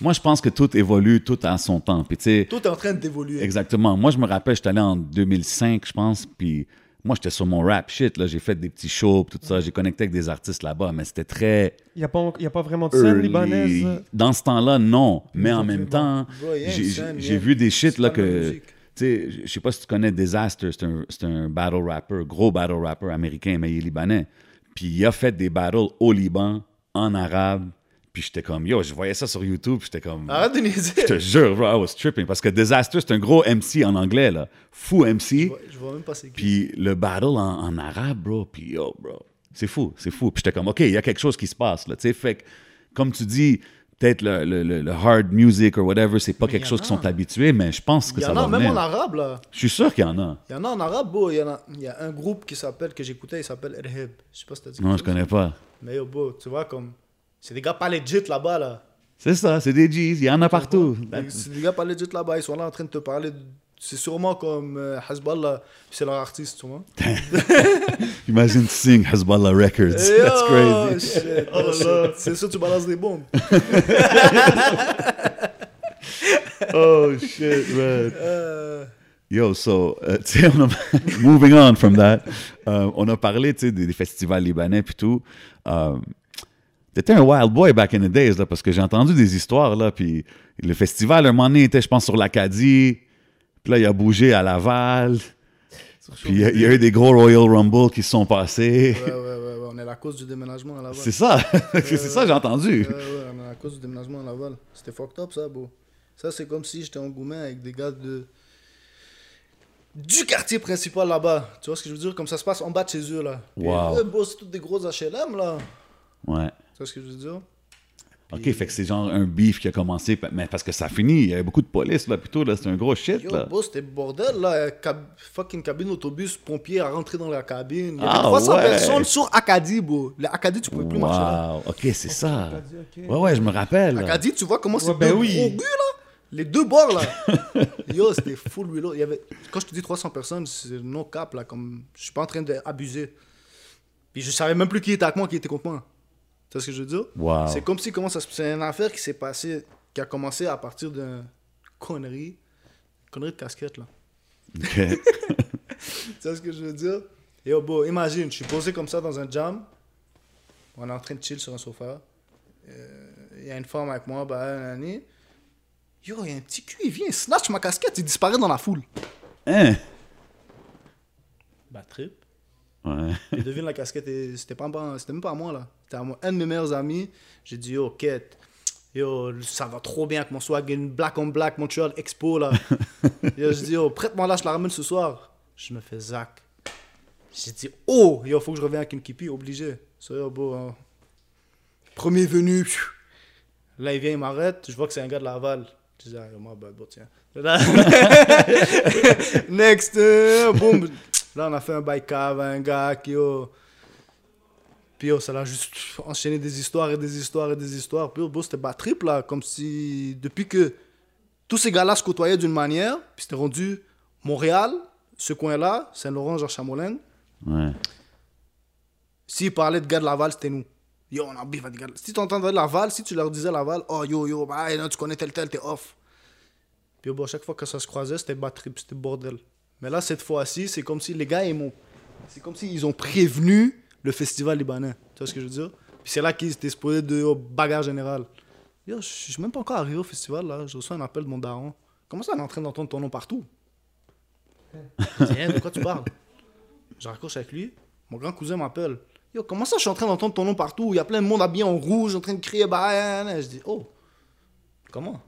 Moi, je pense que tout évolue, tout a son temps. Puis, tu sais, Tout est en train d'évoluer. exactement. Moi, je me rappelle, j'étais allé en 2005, je pense, puis moi, j'étais sur mon rap shit, là. J'ai fait des petits shows, tout ça. J'ai connecté avec des artistes là-bas, mais c'était très Il n'y a, pas- il y a pas vraiment de scène early. libanaise? Dans ce temps-là, non. Mais en même temps, j'ai scène, vu des shit, c'est là, que... musique. Sais, je sais pas si tu connais Disaster, c'est un, un battle rapper, gros battle rapper américain, mais il est libanais. Puis il a fait des battles au Liban, en arabe. Puis j'étais comme, yo, je voyais ça sur YouTube, j'étais comme... Arrête de niaiser. Je te jure, bro, I was tripping. Parce que Disaster, c'est un gros MC en anglais, là. Fou Je MC. vois- Je vois même pas c'est qui. Puis le battle en, en arabe, bro. Puis yo, bro. C'est fou, c'est fou. Puis j'étais comme, OK, il y a quelque chose qui se passe, là. Tu sais, fait que, comme tu dis, peut-être le, le- le- hard music or whatever, c'est pas Mais quelque chose qui a. sont habitués, mais je pense que Il y ça en va a même venir. en arabe, là. Je suis sûr qu'il y en a. Il y en a en arabe, bro. Il y, en a, il y a un groupe qui s'appelle, que j'écoutais, il s'appelle Erheb. Je sais pas si t'as dit Non, je connais pas. Mais yo, bro, tu vois, comme. C'est des gars pas legit là-bas, là. C'est ça, c'est des G's, il y en a partout. C'est des gars pas legit là-bas, ils sont là en train de te parler. de- C'est sûrement comme euh, Hezbollah, c'est leur artiste, tu vois. [laughs] Imagine sing Hezbollah Records. Eh, That's oh, crazy. shit, oh, shit. C'est sûr, tu balances des bombes. [laughs] Oh shit, man. Euh, Yo, so, euh, [laughs] tu sais, on a- moving on from that, euh, on a parlé, tu sais, des, des festivals libanais puis tout. Euh, T'étais un wild boy back in the days, là, parce que j'ai entendu des histoires, là, puis le festival, un moment donné, était, je pense, sur l'Acadie, puis là, il a bougé à Laval, puis il y, a- il y a eu des gros Royal Rumble qui se sont passés. Ouais, ouais, ouais, ouais, on est à la cause du déménagement à Laval. C'est ça, [laughs] c'est ça, j'ai entendu. Ouais, ouais, on est à cause du déménagement à Laval. C'était fucked up, ça, bro. Ça, c'est comme si j'étais en avec des gars de... du quartier principal là-bas. Tu vois ce que je veux dire? Comme ça se passe en bas de chez eux, là. Puis, Wow. bro, c'est toutes des grosses HLM, là. Ouais. Tu vois ce que je veux dire? OK, fait que c'est genre un beef qui a commencé, mais parce que ça finit, il y avait beaucoup de police, là, plutôt, là, c'était un gros shit, Yo, là. bro, c'était bordel, là. Cab- fucking cabine autobus, pompier à rentrer dans la cabine. Il y avait Ah, 300 ouais. personnes sur Acadie, bro. L'Acadie, tu pouvais plus marcher là. Wow, OK, c'est ça. Ouais, ouais, je me rappelle. Acadie, tu vois comment c'est Ouais, ben deux oui. gros rues, là? Les deux bords, là. [laughs] Yo, c'était full reload. Il y avait... Quand je te dis 300 personnes, c'est non cap, là. Comme... Je suis pas en train d'abuser. Puis je savais même plus qui était avec moi, qui était contre moi. Tu vois ce que je veux dire? Wow. C'est comme si comment ça se- c'est une affaire qui s'est passée, qui a commencé à partir d'une connerie, connerie de casquette là. OK. [laughs] Tu sais ce que je veux dire? Et oh, bon, imagine, je suis posé comme ça dans un jam, on est en train de chill sur un sofa, Euh, il y a une femme avec moi, bah, un année. Yo, il y a un petit cul, il vient, il snatch ma casquette, il disparaît dans la foule. Hein? Bah, trip. Ouais. Et devine la casquette, et c'était pas- c'était même pas à moi là. Un de mes meilleurs amis. J'ai dit, yo, quête. Yo, ça va trop bien avec mon swag, une black on black Montreal Expo là. [laughs] yo, je dis, yo, prête-moi là, je la ramène ce soir. Je me fais zac. J'ai dit, oh, yo, faut que je revienne avec une kipi, obligé. Ça, yo, beau, hein. Premier venu. Là, il vient, il m'arrête. Je vois que c'est un gars de Laval. Je dis, ah, yo, moi, bah, bon, tiens. [laughs] Next, euh, boum. Là, on a fait un bail cave à un gars qui, yo. Puis, yo, ça l'a juste enchaîné des histoires et des histoires et des histoires. Puis, bro, c'était trip, là. Comme si, depuis que tous ces gars-là se côtoyaient d'une manière, puis c'était rendu Montréal, ce coin-là, Saint-Laurent, Jean Chamolin. Ouais. S'ils parlaient de gars de Laval, c'était nous. Yo, on a bif avec des gars Si tu entendais Laval, si tu leur disais Laval, oh yo, yo, bah, non, tu connais tel, tel, t'es off. Puis bon, à chaque fois que ça se croisait, c'était bad trip, c'était bordel. Mais là, cette fois-ci, c'est comme si les gars, ils m'ont. C'est comme s'ils ont prévenu le festival libanais. Tu vois ce que je veux dire? Puis c'est là qu'ils étaient supposés de oh, bagarre générale. Yo, je suis même pas encore arrivé au festival, là. Je reçois un appel de mon daron. Comment ça, on est en train d'entendre ton nom partout? Je dis, de quoi tu parles? Je raccroche avec lui. Mon grand cousin m'appelle. Yo, comment ça, je suis en train d'entendre ton nom partout? Il y a plein de monde habillé en rouge, en train de crier, bah. Je dis, oh, comment?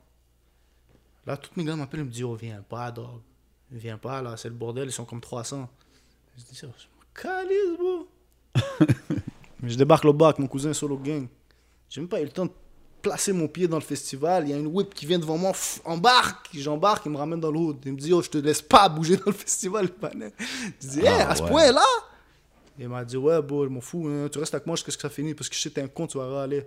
Là, tous mes gars m'appellent, ils me disent, oh, viens pas, dog. Viens pas, là, c'est le bordel, ils sont comme 300. Je dis, ça, je me calise, bro. Je débarque là-bas avec mon cousin solo gang. J'ai même pas eu le temps de placer mon pied dans le festival. Il y a une whip qui vient devant moi, pff, embarque. J'embarque, il me ramène dans l'eau. Il me dit, oh, je te laisse pas bouger dans le [laughs] festival, libanais. Je dis, Ah, hey, à ce ouais. point-là? Il m'a dit, ouais, bon, je m'en fous, hein. tu restes avec moi jusqu'à ce que ça finisse, parce que je sais que t'es un con, tu vas râler.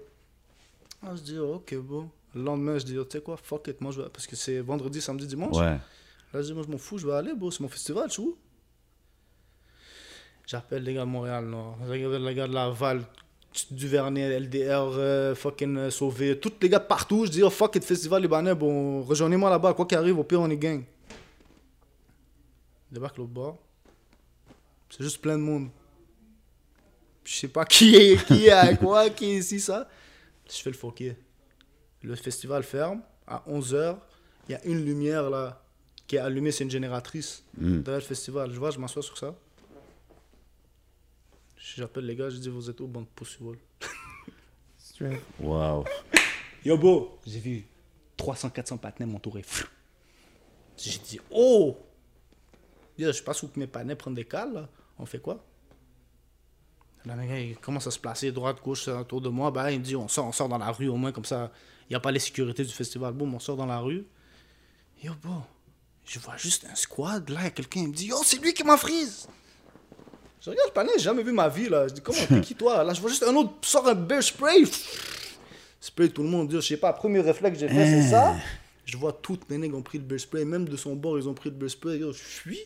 Ah, je dis, ok, bon. Le lendemain, je dis, oh, tu sais quoi, fuck it, moi je vais. Parce que c'est vendredi, samedi, dimanche. Ouais. Là, je dis, moi, je m'en fous, je vais aller, bro, c'est mon festival, je suis où J'appelle les gars de Montréal, non. J'appelle les gars de Laval, Duvernay, LDR, euh, fucking euh, Sauvé, tous les gars de partout. Je dis, oh fuck it, festival libanais, bon, rejoignez-moi là-bas, quoi qu'il arrive, au pire, on est gang. Je débarque l'autre bord. C'est juste plein de monde. Je sais pas qui est, qui est [laughs] quoi, qui est ici, ça. Je fais le foquet. Le festival ferme à 11h. Il y a une lumière là qui est allumée, c'est une génératrice Mm. derrière le festival. Je vois, je m'assois sur ça. J'appelle les gars, je dis vous êtes où, bande Straight. Wow. Yo, beau J'ai vu 300-400 patinets m'entourer. J'ai dit, oh Yo, je passe où que mes patinets prennent des cales, là? On fait quoi? Là, les gars, ils commencent à se placer droite, gauche, autour de moi. Bah, il me dit, on sort, on sort dans la rue, au moins, comme ça, il n'y a pas les sécurités du festival. Boum, on sort dans la rue. Yo, bon, je vois juste un squad. Là, il y a quelqu'un, il me dit, yo, c'est lui qui m'a frise. Je regarde le panel, j'ai jamais vu ma vie, là. Je dis, comment, t'es [laughs] qui, toi? Là, je vois juste un autre, sort un bear spray. Spray tout le monde. Je sais pas, premier réflexe que j'ai fait, c'est ça. Je vois toutes mes nègres ont pris le bear spray. Même de son bord, ils ont pris le bear spray. Yo, je fuis.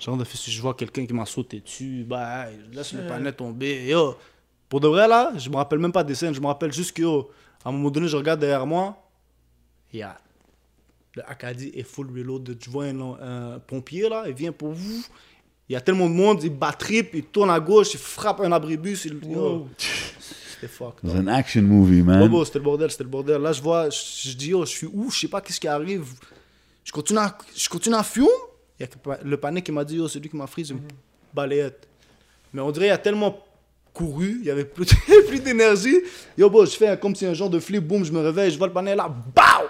Genre de festival, je vois quelqu'un qui m'a sauté dessus. Bah, je laisse le panel tomber. Yo, pour de vrai, là, je me rappelle même pas des scènes. Je me rappelle juste que, yo, à un moment donné, je regarde derrière moi. Il y a le Acadie est full reload. Tu vois un, un pompier, là, il vient pour vous. Il y a tellement de monde, il bat trip, il tourne à gauche, il frappe un abribus. Il, Wow. c'était fuck. It was an action movie, man. Bobo, c'était le bordel, c'était le bordel. Là, je vois, je, je dis, oh, je suis où, je sais pas qu'est-ce qui arrive. Je continue à, je continue à fumer. Il y a le panique qui m'a dit, oh, c'est lui qui m'a pris une balayette. Mais on dirait, il a tellement couru, il y avait plus, [laughs] plus d'énergie. Yo, bon, je fais comme si un genre de flip, boum, je me réveille, je vois le panier là, BAU!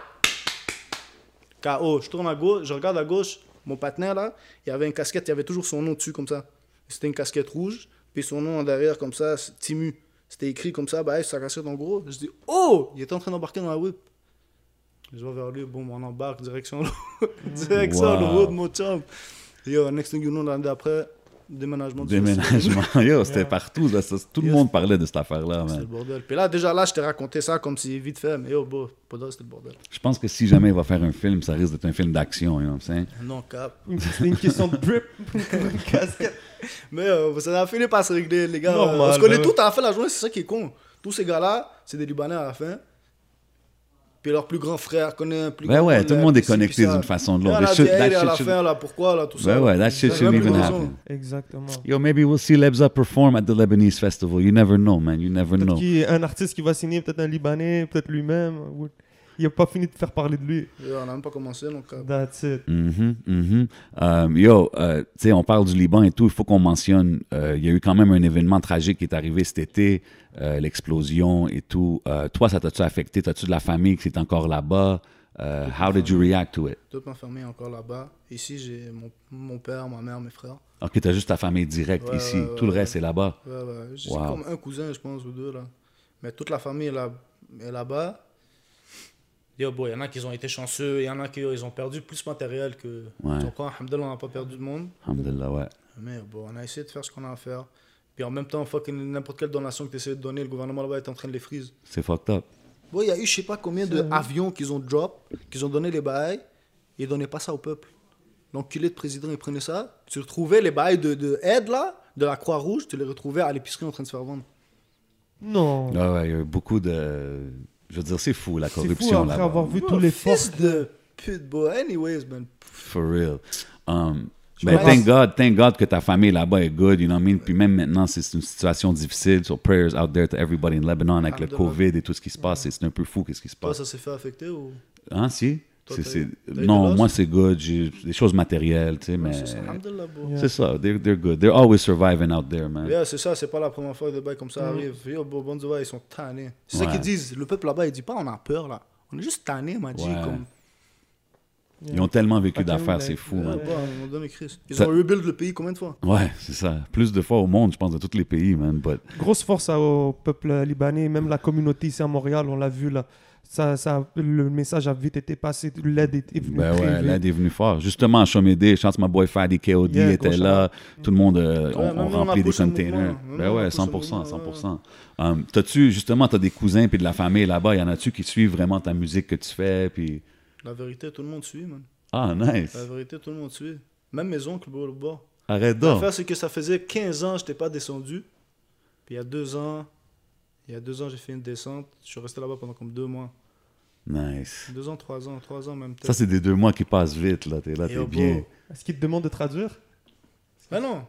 KO, je tourne à gauche, je regarde à gauche, mon partenaire là, il y avait une casquette, il y avait toujours son nom dessus comme ça. C'était une casquette rouge, puis son nom en derrière comme ça, Timu. C'était écrit comme ça, bah, hey, sa casquette en gros. Je dis, oh, il était en train d'embarquer dans la whip. Je vais vers lui, boum, on embarque, direction [laughs] le, direction le Wow. road, mon chum. Yo, next thing you know, l'année d'après, déménagement du Déménagement. [laughs] Yo, c'était Yeah. partout. Là, ça- tout le monde parlait de cette affaire-là, C'est le man. bordel. Puis là, déjà là, je t'ai raconté ça comme si vite fait, mais yo, bro, pas c'était le bordel. Je pense que si jamais il va faire un film, ça risque d'être un film d'action, you know what I'm saying? Non, cap. [laughs] C'est une question de drip une [laughs] casquette. Mais euh, ça a fini par se régler, les gars. Normal, on se connaît ben tous à la fin de la journée, c'est ça qui est con. Tous ces gars-là, c'est des Libanais à la fin. Puis leur plus grand frère connaît un plus Ouais, grand ouais, frère, tout le monde est connecté d'une façon ou de l'autre. That that hey, à la should- fin, là, pourquoi, là, tout ça? Ouais, ouais, that shit shouldn't even happen. Exactement. Yo, maybe we'll see Lebza perform at the Lebanese festival. You never know, man. You never know. un artiste qui va signer, peut-être un Libanais, peut-être lui-même. Il n'a pas fini de faire parler de lui. On n'a même pas commencé, donc. euh, That's it. Mhm, mhm. Um, yo, euh, tu sais, on parle du Liban et tout. Il faut qu'on mentionne, euh, il y a eu quand même un événement tragique qui est arrivé cet été, euh, l'explosion et tout. Euh, toi, ça t'a-tu affecté? T'as-tu de la famille qui est encore là-bas? Euh, how did you react to it? Toute ma famille est encore là-bas. Ici, j'ai mon, mon père, ma mère, mes frères. Ok, t'as juste ta famille directe Ouais, ici. ouais, ouais, tout le ouais. reste est là-bas. Ouais, ouais. J'ai Wow. comme un cousin, je pense, ou deux, là. Mais toute la famille est là- est là-bas. Yo, bon, il y en a qui ont été chanceux, il y en a qui ils ont perdu plus matériel que. Ouais. Donc, alhamdoulilah, on n'a pas perdu de monde. Alhamdulillah, ouais. Mais bon, on a essayé de faire ce qu'on a à faire. Puis en même temps, fucking n'importe quelle donation que tu essaies de donner, le gouvernement là-bas est en train de les freeze. C'est fucked up. Bon, il y a eu je sais pas combien d'avions qu'ils ont drop, qu'ils ont donné les bails, et ils donnaient pas ça au peuple. L'enculé de président, il prenait ça. Tu retrouvais les bails de, de aide là, de la Croix-Rouge, tu les retrouvais à l'épicerie en train de se faire vendre. Non. Ouais, ouais, il y a eu beaucoup de. Je veux dire, c'est fou la C'est fou corruption après avoir vu tous les fils forces. de pute, boy. Anyways, man. For real. Um, ben, thank God, thank God que ta famille là-bas est good, you know what I mean? Puis même maintenant, c'est une situation difficile. So prayers out there to everybody in Lebanon avec le. COVID et tout ce qui se passe. C'est c'est un peu fou qu'est-ce qui se Toi, passe. ça s'est fait affecter ou? Hein, si? Toi, C'est- Non, moi c'est good. J'ai des choses matérielles, tu sais, mais C'est ça, ça. They're, they're good. They're always surviving out there, man. Yeah, c'est ça, c'est pas la première fois que des bails comme ça Mhm. arrivent. Yo, bro, bon Dieu, ils sont tannés. C'est ça Ouais. qu'ils disent. Le peuple là-bas, il dit pas on a peur là. On est juste tannés, m'a dit. Ouais. Comme... Ils ont tellement vécu d'affaires, c'est fou, man. Ils Ça- ont rebuild le pays combien de fois? Ouais, c'est ça. Plus de fois au monde, je pense, de tous les pays, man. But Grosse force à- au peuple libanais, même la communauté ici à Montréal, on l'a vu là. Ça, ça, le message a vite été passé, l'aide est est venue Ben ouais, l'aide est venue fort. Justement, Chomédé, je chante ma boy Fadi KOD Yeah, était là. Tout le monde, euh, Ouais, on, remplit des containers. mouvement. Ben ouais, poussé le 100%, mouvement, 100%. Um, T'as-tu, justement, t'as des cousins puis de la famille là-bas? Y en a-tu qui suivent vraiment ta musique que tu fais? Puis... La vérité, tout le monde suit, man. Ah, nice. La vérité, tout le monde suit. Même mes oncles, bro, le bas. Arrête donc. L'affaire, c'est que ça faisait 15 ans, je n'étais pas descendu. Puis il y a deux ans, il y a deux ans, j'ai fait une descente. Je suis resté là-bas pendant comme deux mois. Nice. Deux ans, trois ans, trois ans même. Ça, c'est des deux mois qui passent vite, là. T'es là, t'es bien. Est-ce qu'il te demande de traduire? Ah non.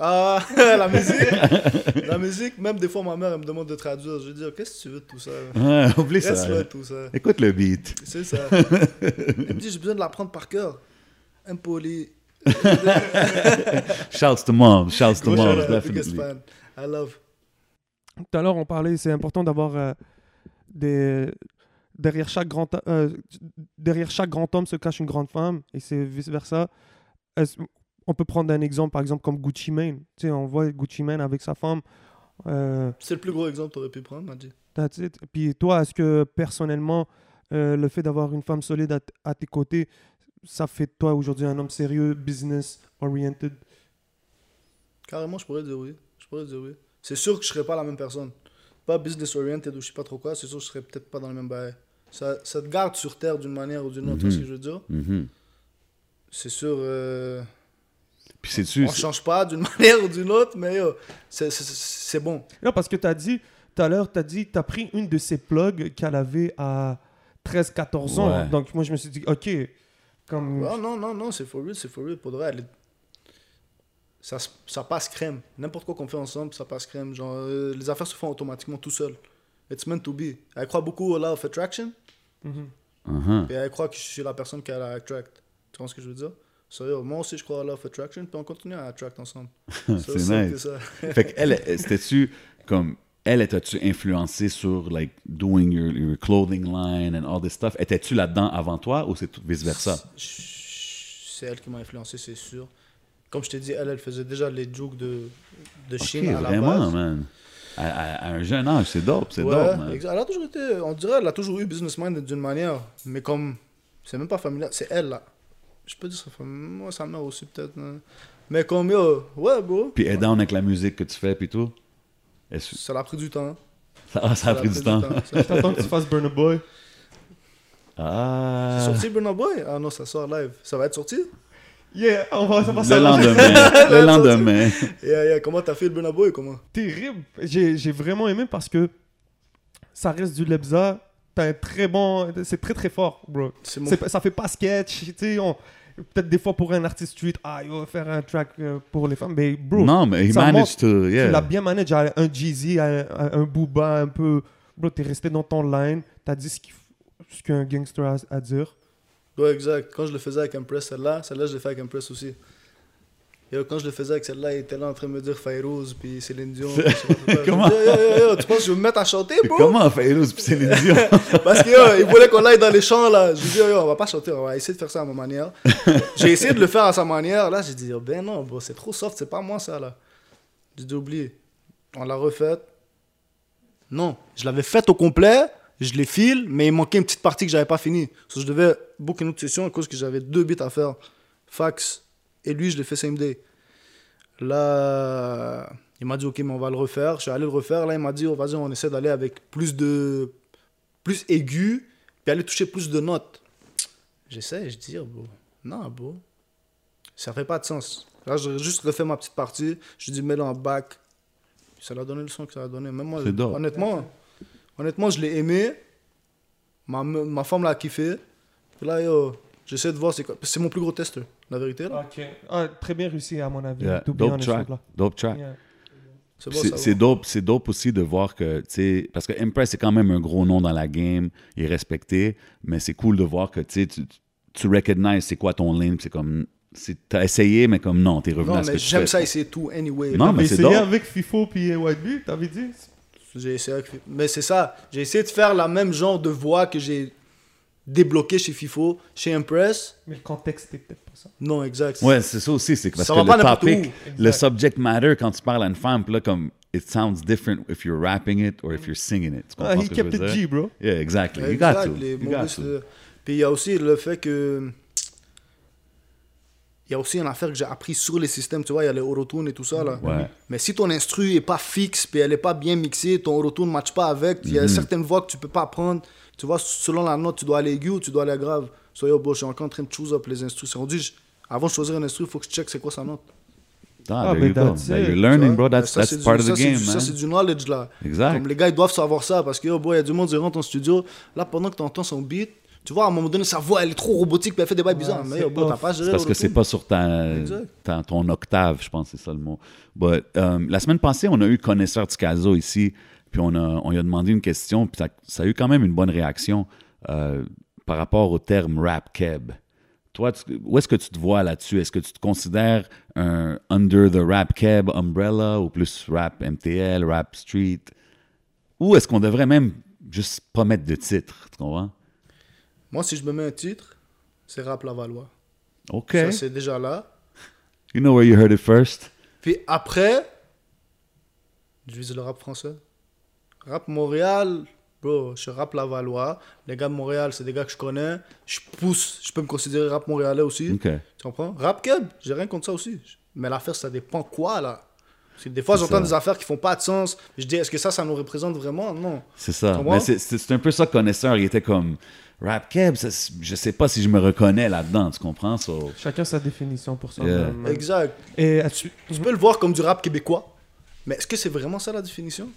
Ah, [laughs] la musique. la musique, même des fois, ma mère, elle me demande de traduire. Je lui dis, oh, qu'est-ce que tu veux de tout ça? [laughs] Ouais, oublie ça. Reste là, tout ça. Écoute le beat. C'est ça. [laughs] Elle me dit, j'ai besoin de l'apprendre par cœur. Impoli. Shouts to mom. Shouts to mom, definitely. fan. I love. Tout à l'heure, on parlait, c'est important d'avoir euh, des. Derrière chaque, grand, euh, derrière chaque grand homme se cache une grande femme, et c'est vice-versa. On peut prendre un exemple, par exemple, comme Gucci Mane. Tu sais, on voit Gucci Mane avec sa femme. euh, C'est le plus gros exemple que tu aurais pu prendre, it. Puis toi, est-ce que personnellement, euh, le fait d'avoir une femme solide à, à tes côtés, ça fait de toi aujourd'hui un homme sérieux, business oriented Carrément, je pourrais dire oui. Je pourrais dire oui. C'est sûr que je serais pas la même personne. Pas business oriented ou je sais pas trop quoi. C'est sûr que je serais peut-être pas dans le même bail. Ça, ça te garde sur terre d'une manière ou d'une autre. Vois ce que je veux dire? Mhm. C'est sûr. euh, Puis c'est-tu... on change pas d'une [laughs] manière ou d'une autre, mais yo, c'est- c'est c'est bon. Non, parce que tu as dit, tout à l'heure, tu as dit, tu as pris une de ces plugs qu'elle avait à 13-14 ans. Ouais. Donc moi, je me suis dit, OK, comme... Non, non, non, non, c'est for real, c'est for real. Pour de vrai, elle est- ça, ça passe crème. N'importe quoi qu'on fait ensemble, ça passe crème. Genre, euh, les affaires se font automatiquement tout seul. It's meant to be. Elle croit beaucoup au law of attraction, Mhm. Uh-huh. et elle croit que je suis la personne la attract. Tu vois ce que je veux dire? Moi aussi je crois au law of attraction, puis on continue à attract ensemble. [laughs] C'est nice. ça. [laughs] fait qu'elle, elle, c'était-tu comme. Elle, était-tu influencée sur, like, doing your, your clothing line and all this stuff? Étais-tu là-dedans avant toi ou c'est vice-versa? C'est elle qui m'a influencé, c'est sûr. Comme je t'ai dit, elle, elle faisait déjà les jokes de, de Ok, Chine à la vraiment, base. man. À, à- à un jeune âge, c'est dope, c'est Ouais, dope, man. Elle a toujours été, on dirait, elle a toujours eu business mind d'une manière, mais comme, c'est même pas familial, c'est elle là. Je peux dire moi, sa mère aussi peut-être. hein. Mais comme, yo, ouais, bro, Puis elle est down avec la musique que tu fais, puis tout? Est-ce- ça l'a pris du temps. Ça, ah, ça a pris du temps. Ça- T'attends que tu fasses Burner Boy? Ah. C'est sorti Burna Boy? Ah non, ça sort live. Ça va être sorti? Yeah, on va, ça va Le lendemain. [laughs] le lendemain. Yeah, yeah. Comment t'as fait le Burna Boy Comment? Terrible. J'ai j'ai vraiment aimé parce que ça reste du Lebza. T'as un très bon. C'est très très fort, bro. Mon. Ça fait pas sketch. Tu sais, on- peut-être des fois pour un artiste street, ah, il va faire un track euh, pour les femmes. Mais bro, Non, mais he ça managed to. tu Yeah. l'as bien managé. Un Jeezy, un, un Booba, un peu. Bro, t'es resté dans ton line. T'as dit ce qu'un gangster a à dire. Ouais, exact. Quand je le faisais avec Impress, celle-là, celle-là, je l'ai fait avec Impress aussi. Et euh, quand je le faisais avec celle-là, il était là en train de me dire Fayrouz, puis Céline Dion. puis [laughs] Comment? dis, Yo, yo, yo, tu penses que je vais me mettre à chanter, bro? Comment Fayrouz puis Céline Dion? [laughs] Parce que yo, il voulait qu'on aille dans les champs là. Je lui dis, yo, yo, on va pas chanter, on va essayer de faire ça à ma manière. [laughs] j'ai essayé de le faire à sa manière. Là, j'ai dit, oh, ben non, bro, c'est trop soft, c'est pas moi ça là. J'ai dit, oublie. On l'a refaite. Non, je l'avais faite au complet, je l'ai file, mais il manquait une petite partie que j'avais pas finie. Que je devais booker une autre session à cause que j'avais deux bits à faire. Fax. Et lui, je l'ai fait same day. Là, il m'a dit, ok, mais on va le refaire. Je suis allé le refaire. Là, il m'a dit, oh, vas-y, on essaie d'aller avec plus de. plus aigu, puis aller toucher plus de notes. J'essaie, je dis, oh, bro, non, bro. Ça fait pas de sens. Là, j'ai juste refait ma petite partie. Je dis, mets-le en back. Puis ça l'a donné le son que ça a donné. Même moi, honnêtement, honnêtement, je l'ai aimé. Ma, ma femme l'a kiffé. Là, yo, j'essaie de voir c'est quoi. C'est mon plus gros tester, la vérité. Là. Ok. Ah, très bien réussi, à mon avis. Yeah, To be Dope honest, track. là. Dope track. Yeah. C'est bon, dope, c'est dope aussi de voir que, tu sais, parce que Impress, c'est quand même un gros nom dans la game, il est respecté, mais c'est cool de voir que, tu sais, tu, tu recognises c'est quoi ton lane, c'est comme, c'est- t'as essayé, mais comme non, t'es revenu Non, à ce mais que tu j'aime ça essayer tout anyway. Non, mais c'est essayé dope. avec FIFO puis White Bee, t'avais dit? J'ai essayé avec- Mais c'est ça. J'ai essayé de faire la même genre de voix que j'ai débloqué chez FIFO, chez Impress. Mais le contexte, c'était peut-être pas ça. Non, exact. Ouais, c'est ça aussi, c'est parce Ça que le topic, le subject matter, quand tu parles à une femme, puis là, comme, it sounds different if you're rapping it or if you're singing it. Tu Ah, he kept it? G, bro. Yeah, exactly. You got to. You got to. Puis il y a aussi le fait que. Il y a aussi une affaire que j'ai appris sur les systèmes, tu vois, il y a les autotunes et tout ça là. Ouais. Mais si ton instru est pas fixe, puis elle est pas bien mixée, ton autotune ne matche pas avec, il y a Mhm. certaines voix que tu peux pas prendre. Tu vois, selon la note, tu dois aller aigu ou tu dois aller grave. Soyez au bout, je suis encore en train de choose up les instrus. C'est rendu, je- avant de choisir un instru, il faut que je check c'est quoi sa note. Ah, Ah, there you go. it, You're learning, bro. That's, Ça, that's c'est du- part of the game, du- man. Ça, c'est du knowledge là. Exact. Comme les gars, ils doivent savoir ça parce que, oh boy, il y a du monde qui rentre en studio. Là, pendant que tu entends son beat, tu vois, à un moment donné, sa voix, elle est trop robotique, puis elle fait des bails bizarres. Mais oh, bro, t'as off. pas géré C'est parce que c'est pas sur ta, Exact. ta- ton octave, je pense c'est ça le mot. But, um, la semaine passée, on a eu Connaisseur Ticazo ici, puis on, a, on lui a demandé une question, puis ça, ça a eu quand même une bonne réaction euh, par rapport au terme rap keb. Toi, tu- où est-ce que tu te vois là-dessus? Est-ce que tu te considères un under the rap keb umbrella ou plus rap MTL, rap street? Ou est-ce qu'on devrait même juste pas mettre de titre? Tu comprends? Moi, si je me mets un titre, c'est Rap Lavallois. OK. Ça, c'est déjà là. You know where you heard it first? Puis après, je vise le rap français. Rap Montréal, bro, je rap Lavallois. Les gars de Montréal, c'est des gars que je connais. Je pousse, je peux me considérer rap montréalais aussi. OK. Tu comprends? Rap keb, j'ai rien contre ça aussi. Mais l'affaire, ça dépend quoi, là? Parce que des fois, C'est j'entends des affaires qui font pas de sens. Je dis, est-ce que ça, ça nous représente vraiment? Non. C'est ça. Mais c'est- un peu ça, connaisseur. Il était comme rap keb. ça, je sais pas si je me reconnais là-dedans. Tu comprends? So, Chacun sa définition pour ça. Yeah. Exact. Et as-tu- Tu peux le voir comme du rap québécois. Mais est-ce que c'est vraiment ça la définition?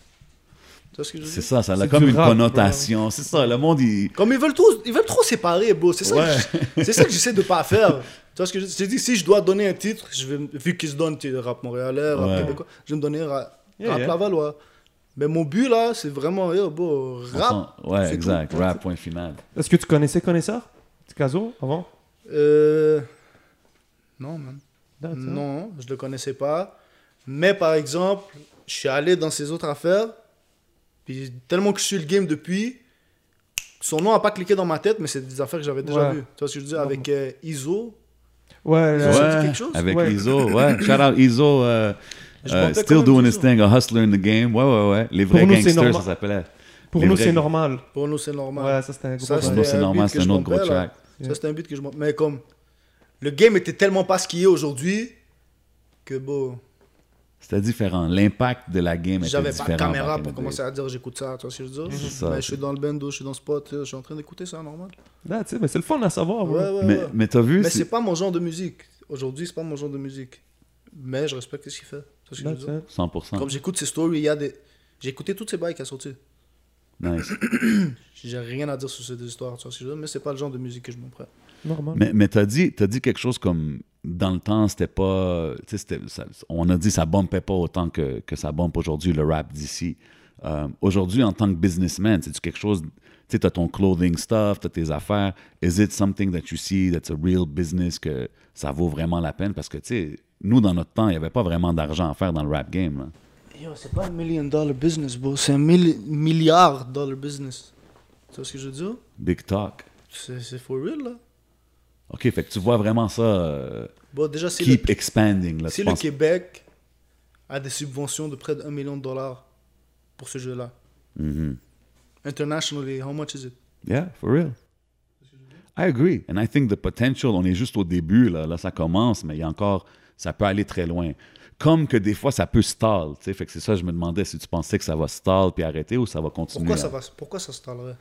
C'est ça, ça a comme une rap, connotation. C'est ça, le monde, il. Comme ils veulent trop, ils veulent trop séparer, bro. C'est ça, Ouais. c'est ça que j'essaie de pas faire. Tu vois ce que je J'ai dit, si je dois donner un titre, je vais, vu qu'ils se donnent rap montréalais, rap Ouais. québécois, je vais me donner rap, Yeah, rap yeah. Lavallois. Mais mon but là, c'est vraiment, yo, bro, rap. sent- Ouais, exact. tout. Rap, point final. Est-ce que tu connaissais Connaisseur? Caso avant? Euh, Non, man. That's. Non, je le connaissais pas. Mais par exemple, je suis allé dans ses autres affaires. Puis tellement que je suis le game depuis, son nom a pas cliqué dans ma tête, mais c'est des affaires que j'avais déjà Ouais. vues. Tu vois ce que je veux dire? Avec euh, Iso. Ouais, dit Ouais, quelque chose? avec Ouais. Iso, ouais. [coughs] Shout out Iso, euh, euh, still doing his thing, a hustler in the game. Ouais, ouais, ouais. Les Pour vrais nous, c'est gangsters, normal. ça s'appelait. pour Les nous, vrais- c'est normal. Pour nous, c'est normal. Ouais, ça c'était un gros Ça, Pour c'était nous, c'est un normal, c'est un autre gros track. Ça, c'était un beat que je. Mais comme le game était tellement pas ce qu'il est aujourd'hui que bon, C'était différent. L'impact de la game était j'avais différent. pas de caméra pour the commencer à dire j'écoute ça. Tu vois ce que je veux dire? Ça, Mais je suis dans le bando, je suis dans le spot, je suis en train d'écouter ça, normal. That's it, mais c'est le fun à savoir. Ouais, bro. ouais, Mais, ouais. mais t'as vu, Mais c'est- c'est pas mon genre de musique. Aujourd'hui, c'est pas mon genre de musique. Mais je respecte ce qu'il fait. Tu vois ce que je veux dire? it. 100%. Comme j'écoute ses stories, il y a des. J'ai écouté toutes ces bails qui a sorti. Nice. [clears throat] J'ai rien à dire sur ces histoires, tu vois ce que je veux dire, mais c'est pas le genre de musique que je m'en prends. Normal. Mais, mais t'as dit, t'as dit quelque chose comme dans le temps, c'était pas. tu sais, c'était- ça- on a dit ça bumpait pas autant que, que ça bump aujourd'hui, le rap d'ici. Euh, aujourd'hui, en tant que businessman, c'est quelque chose. Tu t'as ton clothing stuff, t'as tes affaires. Is it something that you see that's a real business que ça vaut vraiment la peine? Parce que, tu sais, nous, dans notre temps, il n'y avait pas vraiment d'argent à faire dans le rap game. là. Yo, c'est pas un million dollar business, bro. C'est un milli- milliard dollar business. Tu vois ce que je veux dire? Big talk. C'est c'est for real, là. OK, fait que tu vois vraiment ça euh, Bon, déjà, si, keep le, expanding. Là, si le Québec a des subventions de près d'un million de dollars pour ce jeu-là, Mhm. internationally, how much is it? Yeah, for real. I agree. And I think the potential, on est juste au début, là, là ça commence, mais il y a encore, ça peut aller très loin. Comme que des fois, ça peut stall. tu sais. Fait que c'est ça, je me demandais si tu pensais que ça va stall puis arrêter ou ça va continuer. Pourquoi ça, va, pourquoi ça se tallerait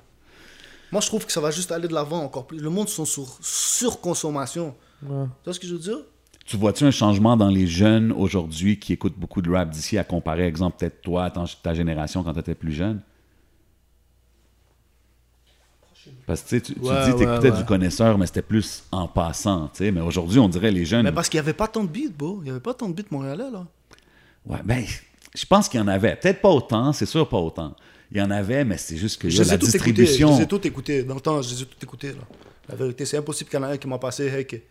Moi, je trouve que ça va juste aller de l'avant encore plus. Le monde sont sur surconsommation. Ouais. Tu vois ce que je veux dire? Tu vois-tu un changement dans les jeunes aujourd'hui qui écoutent beaucoup de rap d'ici à comparer, exemple, peut-être toi, ta, ta génération quand tu étais plus jeune? Parce que tu tu, Ouais, dis que tu ouais, écoutais ouais. du connaisseur, mais c'était plus en passant. tu sais. Mais aujourd'hui, on dirait les jeunes. Mais parce qu'il n'y avait pas tant de beats, bro. Il n'y avait pas tant de beats montréalais, là. Ouais, ben, je pense qu'il y en avait. Peut-être pas autant, c'est sûr pas autant. Il y en avait, mais c'est juste que Je là, les ai la tous écoutés. Je distribution. les ai tous écoutés. Dans le temps, je les ai tous écoutés, là. La vérité, c'est impossible qu'il y en ait un qui m'a passé, hey, que- Tu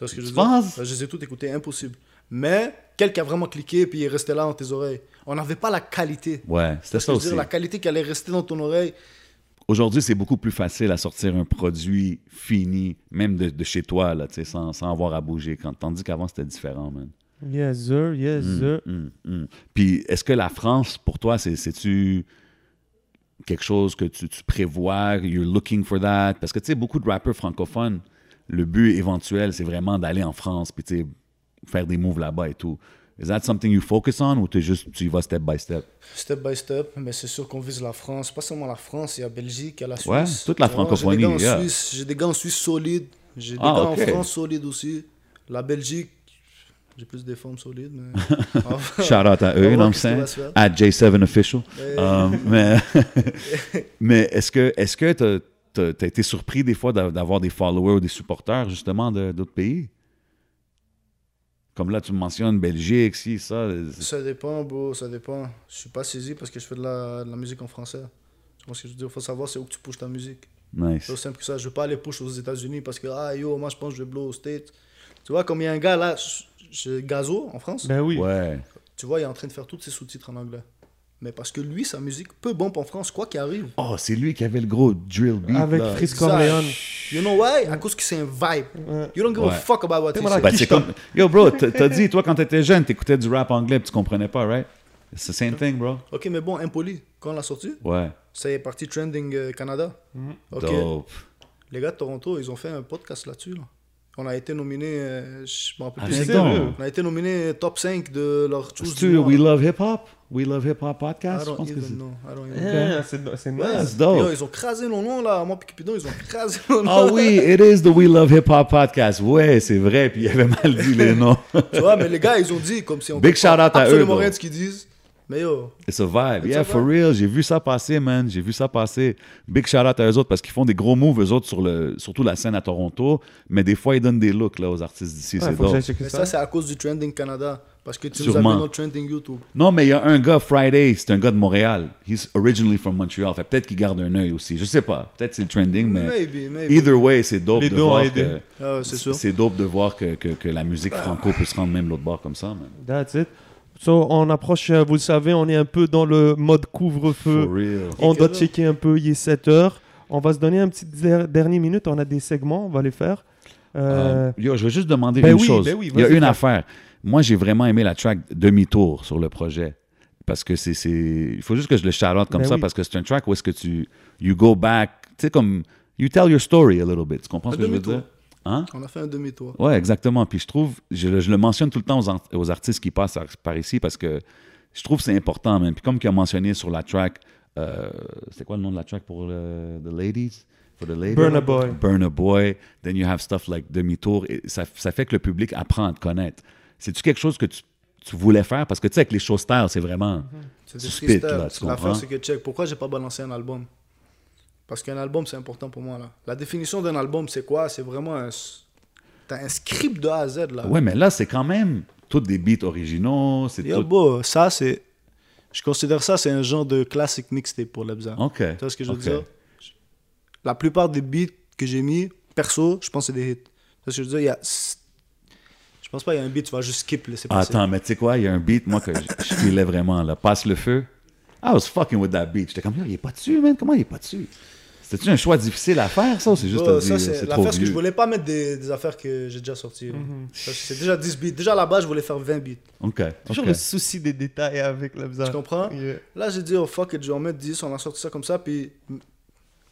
vois ce que je veux dire? Je les ai tous écoutés, impossible. Mais quelqu'un a vraiment cliqué puis il est resté là dans tes oreilles. On n'avait pas la qualité. Ouais, c'était ça que je veux aussi. dire, la qualité qui allait rester dans ton oreille. Aujourd'hui, c'est beaucoup plus facile à sortir un produit fini, même de, de chez toi, là, tu sais, sans, sans avoir à bouger. Quand, tandis qu'avant, c'était différent, man. Yes, sir. Yes, sir. Hum, hum. Puis, est-ce que la France, pour toi, c'est- c'est-tu quelque chose que tu, tu prévois, you're looking for that? Parce que, tu sais, beaucoup de rappeurs francophones, le but éventuel, c'est vraiment d'aller en France, puis, tu sais, faire des moves là-bas et tout. Is that something you focus on ou t'es juste, tu y vas step by step? Step by step, mais c'est sûr qu'on vise la France. Pas seulement la France, il y a Belgique, il y a la Suisse. Ouais, toute la francophonie, J'ai des, yeah. Des gars en Suisse solides. J'ai des Ah, gars en France solides aussi. La Belgique, j'ai plus des formes solides. Mais... [laughs] Shout out à eux, you know what. At J7 Official. Ouais. Um, mais [laughs] [laughs] mais est-ce que est-ce que t'as t'as- t'as été surpris des fois d'a- d'avoir des followers ou des supporters justement d'autres pays? Comme là, tu me mentionnes Belgique, si, ça. Ça dépend, bro, ça dépend. Je suis pas saisi parce que je fais de la, de la musique en français. Tu vois ce que je veux dire? Faut savoir c'est où que tu pushes ta musique. Nice. C'est aussi simple que ça. Je veux pas aller push aux États-Unis parce que, ah yo, moi je pense que je vais blow aux States. Tu vois, comme il y a un gars là, chez Gazo en France, Ben oui. Ouais. tu vois, il est en train de faire tous ses sous-titres en anglais. Mais parce que lui, sa musique peut bump en France, quoi qu'il arrive. Oh, c'est lui qui avait le gros drill beat. Avec là. Chris. Corleone. You know why? À cause que c'est un vibe. Ouais. You don't give a Ouais. fuck about what he says. Ben, c'est comme... Yo, bro, t'as dit, toi, quand t'étais jeune, t'écoutais du rap anglais puis tu comprenais pas, right? C'est the same thing, bro. Ok, mais bon, Impoli, quand on l'a sorti, Ouais. ça est parti trending euh, Canada. Ok. Dope. Les gars de Toronto, ils ont fait un podcast là-dessus. là. On a été nominé, euh, je m'en rappelle plus. On a été nominé top 5 de leur C'est-tu du. We Love Hip Hop? We Love Hip Hop I Podcast? Je don't even c'est... know. I don't even know. Yeah, c'est nice. dope. ils ont crasé nos noms là, moi et Cupidon, ils ont crasé nos noms. Ah oui, it is the We Love Hip Hop Podcast. Ouais, c'est vrai, puis il avait mal dit les noms. Tu vois, mais les gars, ils ont dit comme si on Big shout out à eux, absolument rien de ce qu'ils disent. Mais yo, It's a vibe. It's yeah, a for vibe. real. J'ai vu ça passer, man. J'ai vu ça passer. Big shout out à eux autres parce qu'ils font des gros moves, eux autres, sur le, surtout la scène à Toronto. Mais des fois, ils donnent des looks là, aux artistes d'ici. Ouais, c'est mais ça. ça, c'est à cause du trending Canada. Parce que tu nous as Sûrement. vu notre trending YouTube. Non, mais il y a un gars, Friday, c'est un gars de Montréal. He's originally from Montreal. Fait peut-être qu'il garde un œil aussi. Je sais pas. Peut-être c'est le trending, mais Maybe, maybe. either way, c'est dope Les de voir que. Ah, c'est sûr. C'est dope de voir que, que, que la musique franco peut se rendre même l'autre bord comme ça, man. That's it. So, on approche, euh, vous le savez, on est un peu dans le mode couvre-feu. On doit checker un peu, il est 7 heures. On va se donner un petit der- dernier minute, on a des segments, on va les faire. Euh, Euh, yo, je veux juste demander ben une oui, chose. ben oui, Il y a une affaire. Moi, j'ai vraiment aimé la track Demi-tour sur le projet. Parce que c'est. c'est- Il faut juste que je le out comme Ben ça, oui. parce que c'est un track où est-ce que tu. You go back. Tu sais, comme. You tell your story a little bit. Tu comprends ce que je veux dire? Hein? On a fait un demi-tour. Ouais, exactement. Puis je trouve, je, le- je le mentionne tout le temps aux, art- aux artistes qui passent par- par ici parce que je trouve que c'est important, même. Puis comme qu'il a mentionné sur la track, euh, c'est quoi le nom de la track pour le- The Ladies? For the ladies? Burna Boy. Burna Boy. Then you have stuff like Demi-Tour. Ça, ça fait que le public apprend à te connaître. C'est-tu quelque chose que tu, tu voulais faire? Parce que tu sais, avec les show style, c'est vraiment. C'est Tu des spit, freestyles. là, tu comprends? L'affaire, c'est que check. Pourquoi j'ai pas balancé un album? Parce qu'un album, c'est important pour moi. là. La définition d'un album, c'est quoi? C'est vraiment un. T'as un script de A à Z là. Ouais, mais là, c'est quand même tous des beats originaux. C'est tout. beau, ça, c'est. Je considère ça, c'est un genre de classic mixtape pour Lebza. OK. Tu vois ce que je veux dire? La plupart des beats que j'ai mis, perso, je pense que c'est des hits. Tu vois ce que je veux dire? Il y a. Je pense pas qu'il y a un beat, tu vas juste skip, passer. Attends, mais tu sais quoi, il y a un beat, moi, que je, filais vraiment, là. Passe le feu. I was fucking with that beat. J'étais comme, il est pas dessus, man. Comment il est pas dessus? C'était-tu un choix difficile à faire, ça, ou c'est juste Bah, à ça, dire, c'est c'est trop c'est que je vieux? voulais pas mettre des, des affaires que j'ai déjà sorties. Mhm. Ça, C'est déjà 10 beats. Déjà là-bas, je voulais faire 20 beats. OK, Toujours le souci des détails avec la Tu comprends? Yeah. Là, j'ai dit, oh fuck it, je vais en mettre 10, on a sorti ça comme ça, puis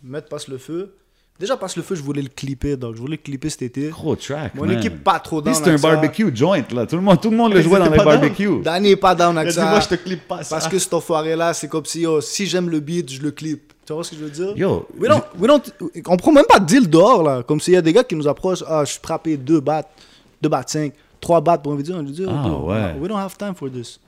mettre Passe le feu. Déjà, Passe le feu, je voulais le clipper, donc je voulais le clipper cet été. Gros track, Mon man. équipe pas trop down C'était un barbecue joint, là. Tout le monde, tout le monde le jouait dans les barbecues. Danny est pas down avec dit, ça. moi, je te clip pas ça. Parce que cet enfoiré-là, c'est comme si, oh, si j'aime le beat, je le clip. Tu vois ce que je veux dire? Yo, We don't, we don't, on prend même pas de deal dehors, là. Comme s'il y a des gars qui nous approchent, ah, je suis frappé 2 bahts, 2 bahts 5, 3 bahts pour une vidéo. On lui dit, Ah, oh, ouais. we don't have time for this.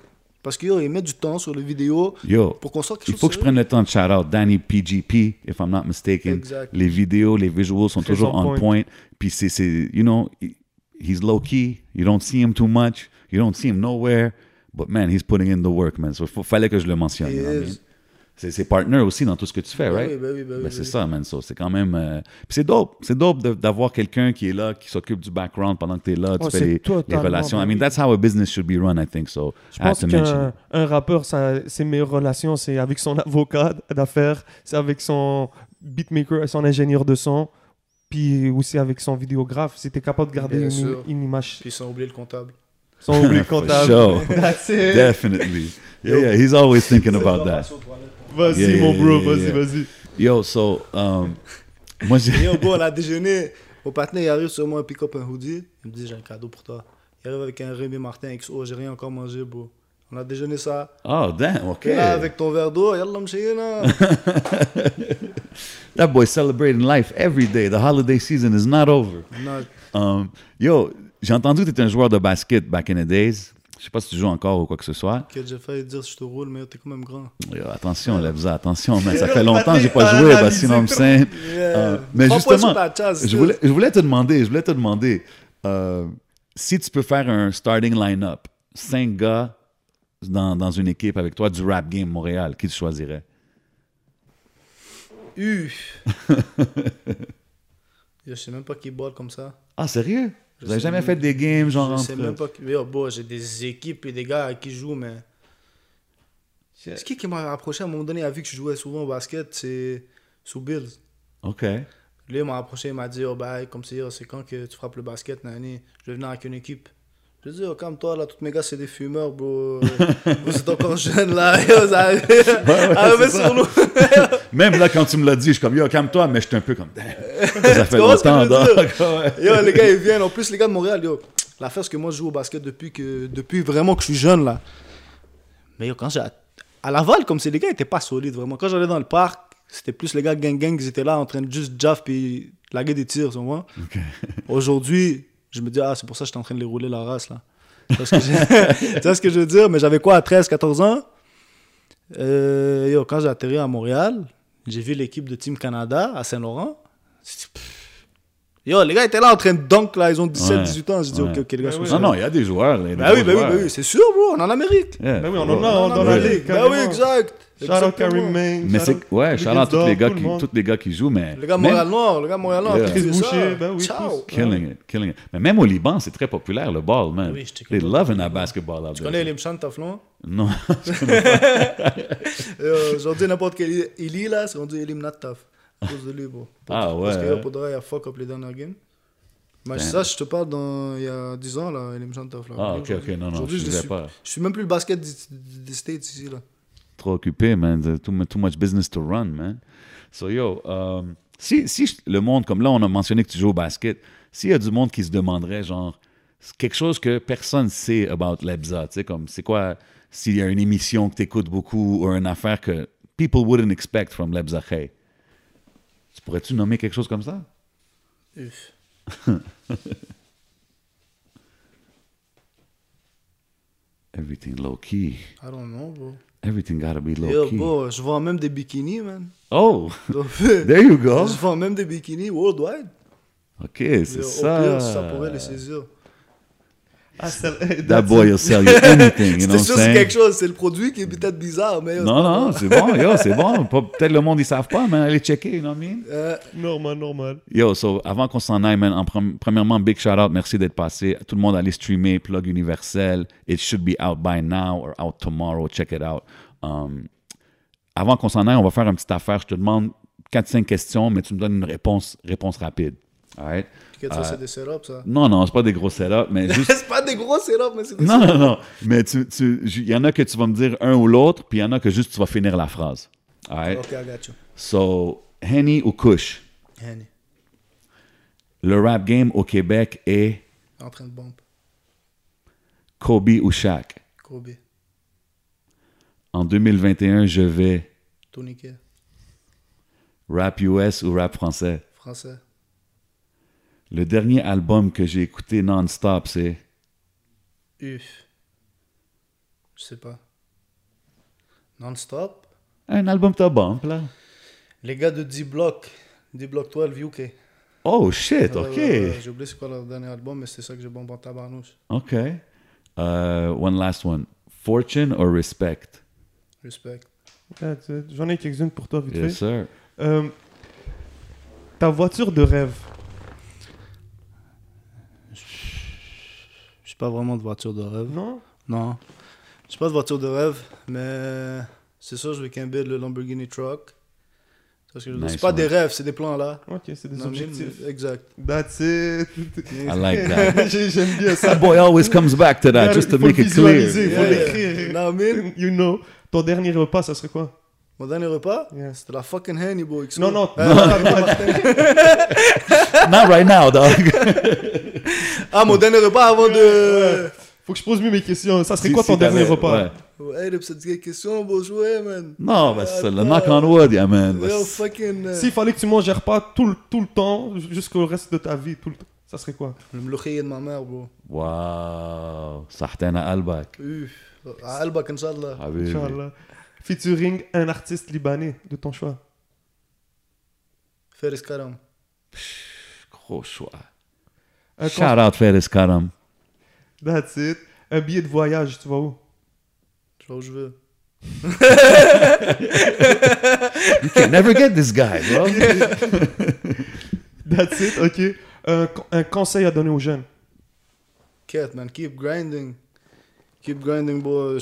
Parce qu'ils ils mettent du temps sur les vidéos yo, pour qu'on sorte quelque il chose faut que je prenne le temps de shout out Danny PGP, if I'm not mistaken. Exact. Les vidéos, les visuals sont toujours on on point. point. Puis c'est, c'est, you know, he- he's low key. You don't see him too much. You don't see him nowhere. But man, he's putting in the work, man. So il fallait que je le mentionne. You know C'est, partner aussi dans tout ce que tu fais, Ben right? oui, ben oui, ben oui, Ben, ben c'est oui. ça, man. So, c'est quand même. euh, Puis c'est dope. C'est dope d'avoir quelqu'un qui est là, qui s'occupe du background pendant que tu es là. Tu Oh, fais c'est les, les relations. I mean, oui. that's how a business should be run, I think. So, Je I pense to mention qu'un un rappeur, ça, ses meilleures relations, c'est avec son [laughs] avocat d'affaires, c'est avec son beatmaker, son ingénieur de son, puis aussi avec son vidéographe. C'était capable de garder une, image Puis ils ont oublié le comptable. sans oublier [laughs] For comptable. sure. [laughs] That's it. Definitely. Yeah, yeah. He's always thinking about that. Vas-y, Yeah, mon bro, vas-y, vas-y. Yo, so, um, [laughs] moi, j'ai. Yo, bon, on a déjeuné. Mon [laughs] partenaire, il arrive sur moi, un pick-up, un hoodie. Il me dit, j'ai un cadeau pour toi. Il arrive avec un Rémi Martin XO, j'ai rien encore mangé, bro. On a déjeuné ça. Oh, damn, OK. Et là, avec ton verre d'eau, yallah, mchayina. [laughs] That boy's celebrating life every day. The holiday season is not over. Non, Um, yo, j'ai entendu que tu étais un joueur de basket back in the days. Je sais pas si tu joues encore ou quoi que ce soit. que j'ai failli dire, je te roule, mais t'es quand même grand. Yo, attention, Lebza, attention, man. Ça fait [laughs] longtemps que j'ai pas joué, bah, sinon me simple. Euh, mais justement, je voulais, je voulais te demander, je voulais te demander euh, si tu peux faire un starting line-up, cinq gars dans, dans une équipe avec toi du rap game Montréal, qui tu choisirais? Uh. [laughs] Yo, je sais même pas qui ball comme ça. Ah, sérieux? Vous avez sais jamais fait des games genre je sais entre... même pas bon, j'ai des équipes et des gars qui je joue, mais. C'est qui qui m'a approché à un moment donné, a vu que je jouais souvent au basket, c'est sous Bills. OK. Lui, il m'a approché, il m'a dit, oh, bah, comme c'est, oh, c'est quand que tu frappes le basket, nani, je vais venir avec une équipe. Je dit, oh, comme toi, là, tous mes gars, c'est des fumeurs, bro. [laughs] Vous êtes encore jeunes, là. [laughs] Arrive. Arrivez c'est sur nous. [laughs] Même là, quand tu me l'as dit, je suis comme, yo, calme-toi, mais j'étais un peu comme. Ça fait longtemps. Yo, les gars, ils viennent. En plus, les gars de Montréal, yo, l'affaire, c'est que moi, je joue au basket depuis, que, depuis vraiment que je suis jeune, là. Mais yo, quand j'ai. À Laval, comme c'est les gars, ils étaient pas solides, vraiment. Quand j'allais dans le parc, c'était plus les gars gang-gang, ils étaient là en train de juste jaff puis laguer des tirs, tu vois. Aujourd'hui, je me dis, ah, c'est pour ça que j'étais en train de les rouler la race, là. Tu vois ce que, [laughs] je... veux dire? Mais j'avais quoi, à 13, 14 ans? Euh, yo, quand j'ai atterri à Montréal, j'ai vu l'équipe de Team Canada à Saint-Laurent. Yo, les gars étaient là en train de dunk, là, ils ont 17, Ouais. 18 ans. J'ai dit, Ouais. ok, ok, les gars, je suis Non, non, il y a des joueurs. là, Bah oui, bah oui, bah oui, c'est sûr, bro, on est en Amérique. Yeah. Ben oui, on en a On dans en la ligue. Bah oui, exact. Shout out. Karim Main. Mais c'est ouais, shout out à tous les gars qui tous les gars qui jouent mais Le gars Montréal Noir, le gars Montréal Noir, Chris. Boucher, ben oui, killing it, killing it. Mais même au Liban, c'est très populaire le ball, man. Oui, je te They loving that basketball out Tu there. connais Elim Chan Taflon Non. [laughs] [laughs] Euh, Aujourd'hui, n'importe quel Eli là, c'est rendu Elim Nattaf. À cause de lui, bro. Ah Parce que ouais. pour de vrai, il a fuck up les dernières games. Mais ça, je te parle dans, il y a 10 ans, là, Elim Chan Taf. là. Ah ok ok non non, je disais suis, pas. je suis même plus le basket des, States ici, là. Trop occupé, man. Too, too much business to run, man. So yo, um, si, si le monde, comme là, on a mentionné que tu joues au basket, s'il y a du monde qui se demanderait, genre, quelque chose que personne sait about l'Ebza, tu sais, comme, c'est quoi, s'il y a une émission que tu écoutes beaucoup ou une affaire que people wouldn't expect from l'Ebza Hey. Tu pourrais-tu nommer quelque chose comme ça? Uf. [laughs] Everything low key. I don't know, bro. Everything gotta be low Yo, key. bro, je vends même des bikinis, man. Oh, Donc, [laughs] there you go. je vends même des bikinis worldwide. Ok, c'est ça. Au pire, ça pourrait les saisir. Ah, That boy will sell you [laughs] anything, you know what I'm quelque chose. C'est le produit qui est peut-être bizarre, mais. yo, Non, non, c'est bon, yo, c'est bon. Peut-être le monde, ils savent pas, mais allez checker, you know what I mean? Euh, Normal, normal. Yo, so, avant qu'on s'en aille, man, en premièrement, big shout out, merci d'être passé. Tout le monde allez streamer Plug Universel. It should be out by now or out tomorrow. Check it out. Um, avant qu'on s'en aille, on va faire une petite affaire. Je te demande 4-5 questions, mais tu me donnes une réponse, réponse rapide. Right? que ça, c'est des setups, ça. Non, non, c'est pas des gros setups, mais [laughs] juste. c'est pas des gros setups, mais c'est des Non, non, non. Mais tu, tu, il y en a que tu vas me dire un ou l'autre, puis il y en a que juste tu vas finir la phrase. All right? Ok, I got you. So, Henny ou Kush? Henny, Le rap game au Québec est en train de bump. Kobe ou Shaq? Kobe, En 2021, je vais K, rap US ou rap français? français. Le dernier album que j'ai écouté non-stop, c'est Uf. Je sais pas. Non-stop? un album top bump, là. Les gars de D-Block. D-Block 12 UK. Oh shit, ok. J'ai oublié c'est quoi leur dernier album, mais c'est ça que j'ai bombé en tabarnouche. Ok. Euh, one last one. Fortune or respect? Respect. J'en ai quelques-unes pour toi, vite Yes, fait. sir. Euh, ta voiture de rêve. Je suis pas vraiment de voiture de rêve. Non? Non. Je suis pas de voiture de rêve, mais c'est sûr, je vais qu'imber le Lamborghini Truck. C'est ce que je veux dire. Nice C'est pas one. des rêves, c'est des plans là. Ok, c'est des Non, mais- objectifs. Exact. That's it. I like [laughs] that. J'ai- J'aime bien ça. That boy always comes back to that, just to Faut make it clear. faut Yeah, l'écrire. Non, mais You know. Ton dernier repas, ça serait quoi? Mon dernier repas, Yeah. c'était la fucking Henny, boy. Non, non. Euh, non, pas- pas- Not right now, dog. [laughs] ah, mon dernier repas avant de. Faut que je pose mieux mes questions. Ça serait Si- quoi si ton dernier t'avais- repas ouais. Hey, les petites questions, beau jouet, man. Non, bah, c'est le Attends. knock on wood, yeah, man. Yo, Bah, fucking. euh, S'il fallait que tu manges pas tout, le- tout le temps, jusqu'au reste de ta vie, tout le temps, ça serait quoi Le mloukhiyé de ma mère, bro. Wow. صحتنا قلبك. Uf. À Albak, Inch'Allah. حبيبي. Inch'Allah. Featuring un artiste libanais de ton choix. Feris Karam. Gros choix. Un Shout out Faris Karam. That's it. Un billet de voyage, tu vas où? Je vais où je veux. You can never get this guy, bro. [laughs] That's it, ok. Un, co- un conseil à donner aux jeunes. Quête, man. Keep grinding. Keep grinding, bro.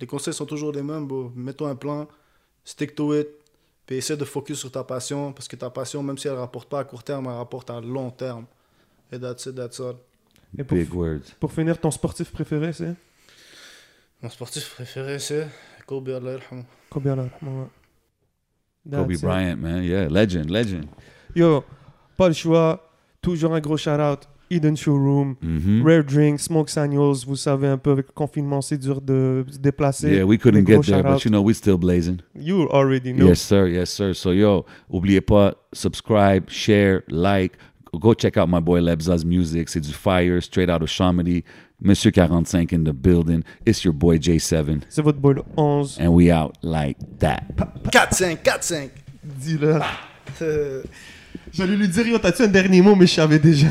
Les conseils sont toujours les mêmes, bro. Mets-toi un plan. Stick to it. Puis essaie de focus sur ta passion. Parce que ta passion, même si elle rapporte pas à court terme, elle rapporte à long terme. Et that's it, that's all. Et pour, Big words. pour finir, ton sportif préféré, c'est? Mon sportif préféré, c'est Kobe Allah yarhamou. Ouais. That's Kobe it. Bryant, man. Yeah, legend, legend. Yo, pas le choix. Toujours un gros shout-out. Eden Showroom. Mhm. Rare Drink, Smoke Signals. Vous savez, un peu avec le confinement, c'est dur de se déplacer. Yeah, we couldn't get there, but you know, we still blazing. You already know. Yes, sir. Yes, sir. So, yo, oubliez pas, subscribe, share, like. Go check out my boy Lebza's music. C'est du fire, straight out of Chamonix. Monsieur 45 in the building. It's your boy J7. C'est votre boy le 11. And we out like that. 4-5, 4-5. Dis-le. J'allais lui dire, yo, t'as-tu un dernier mot, mais je savais déjà.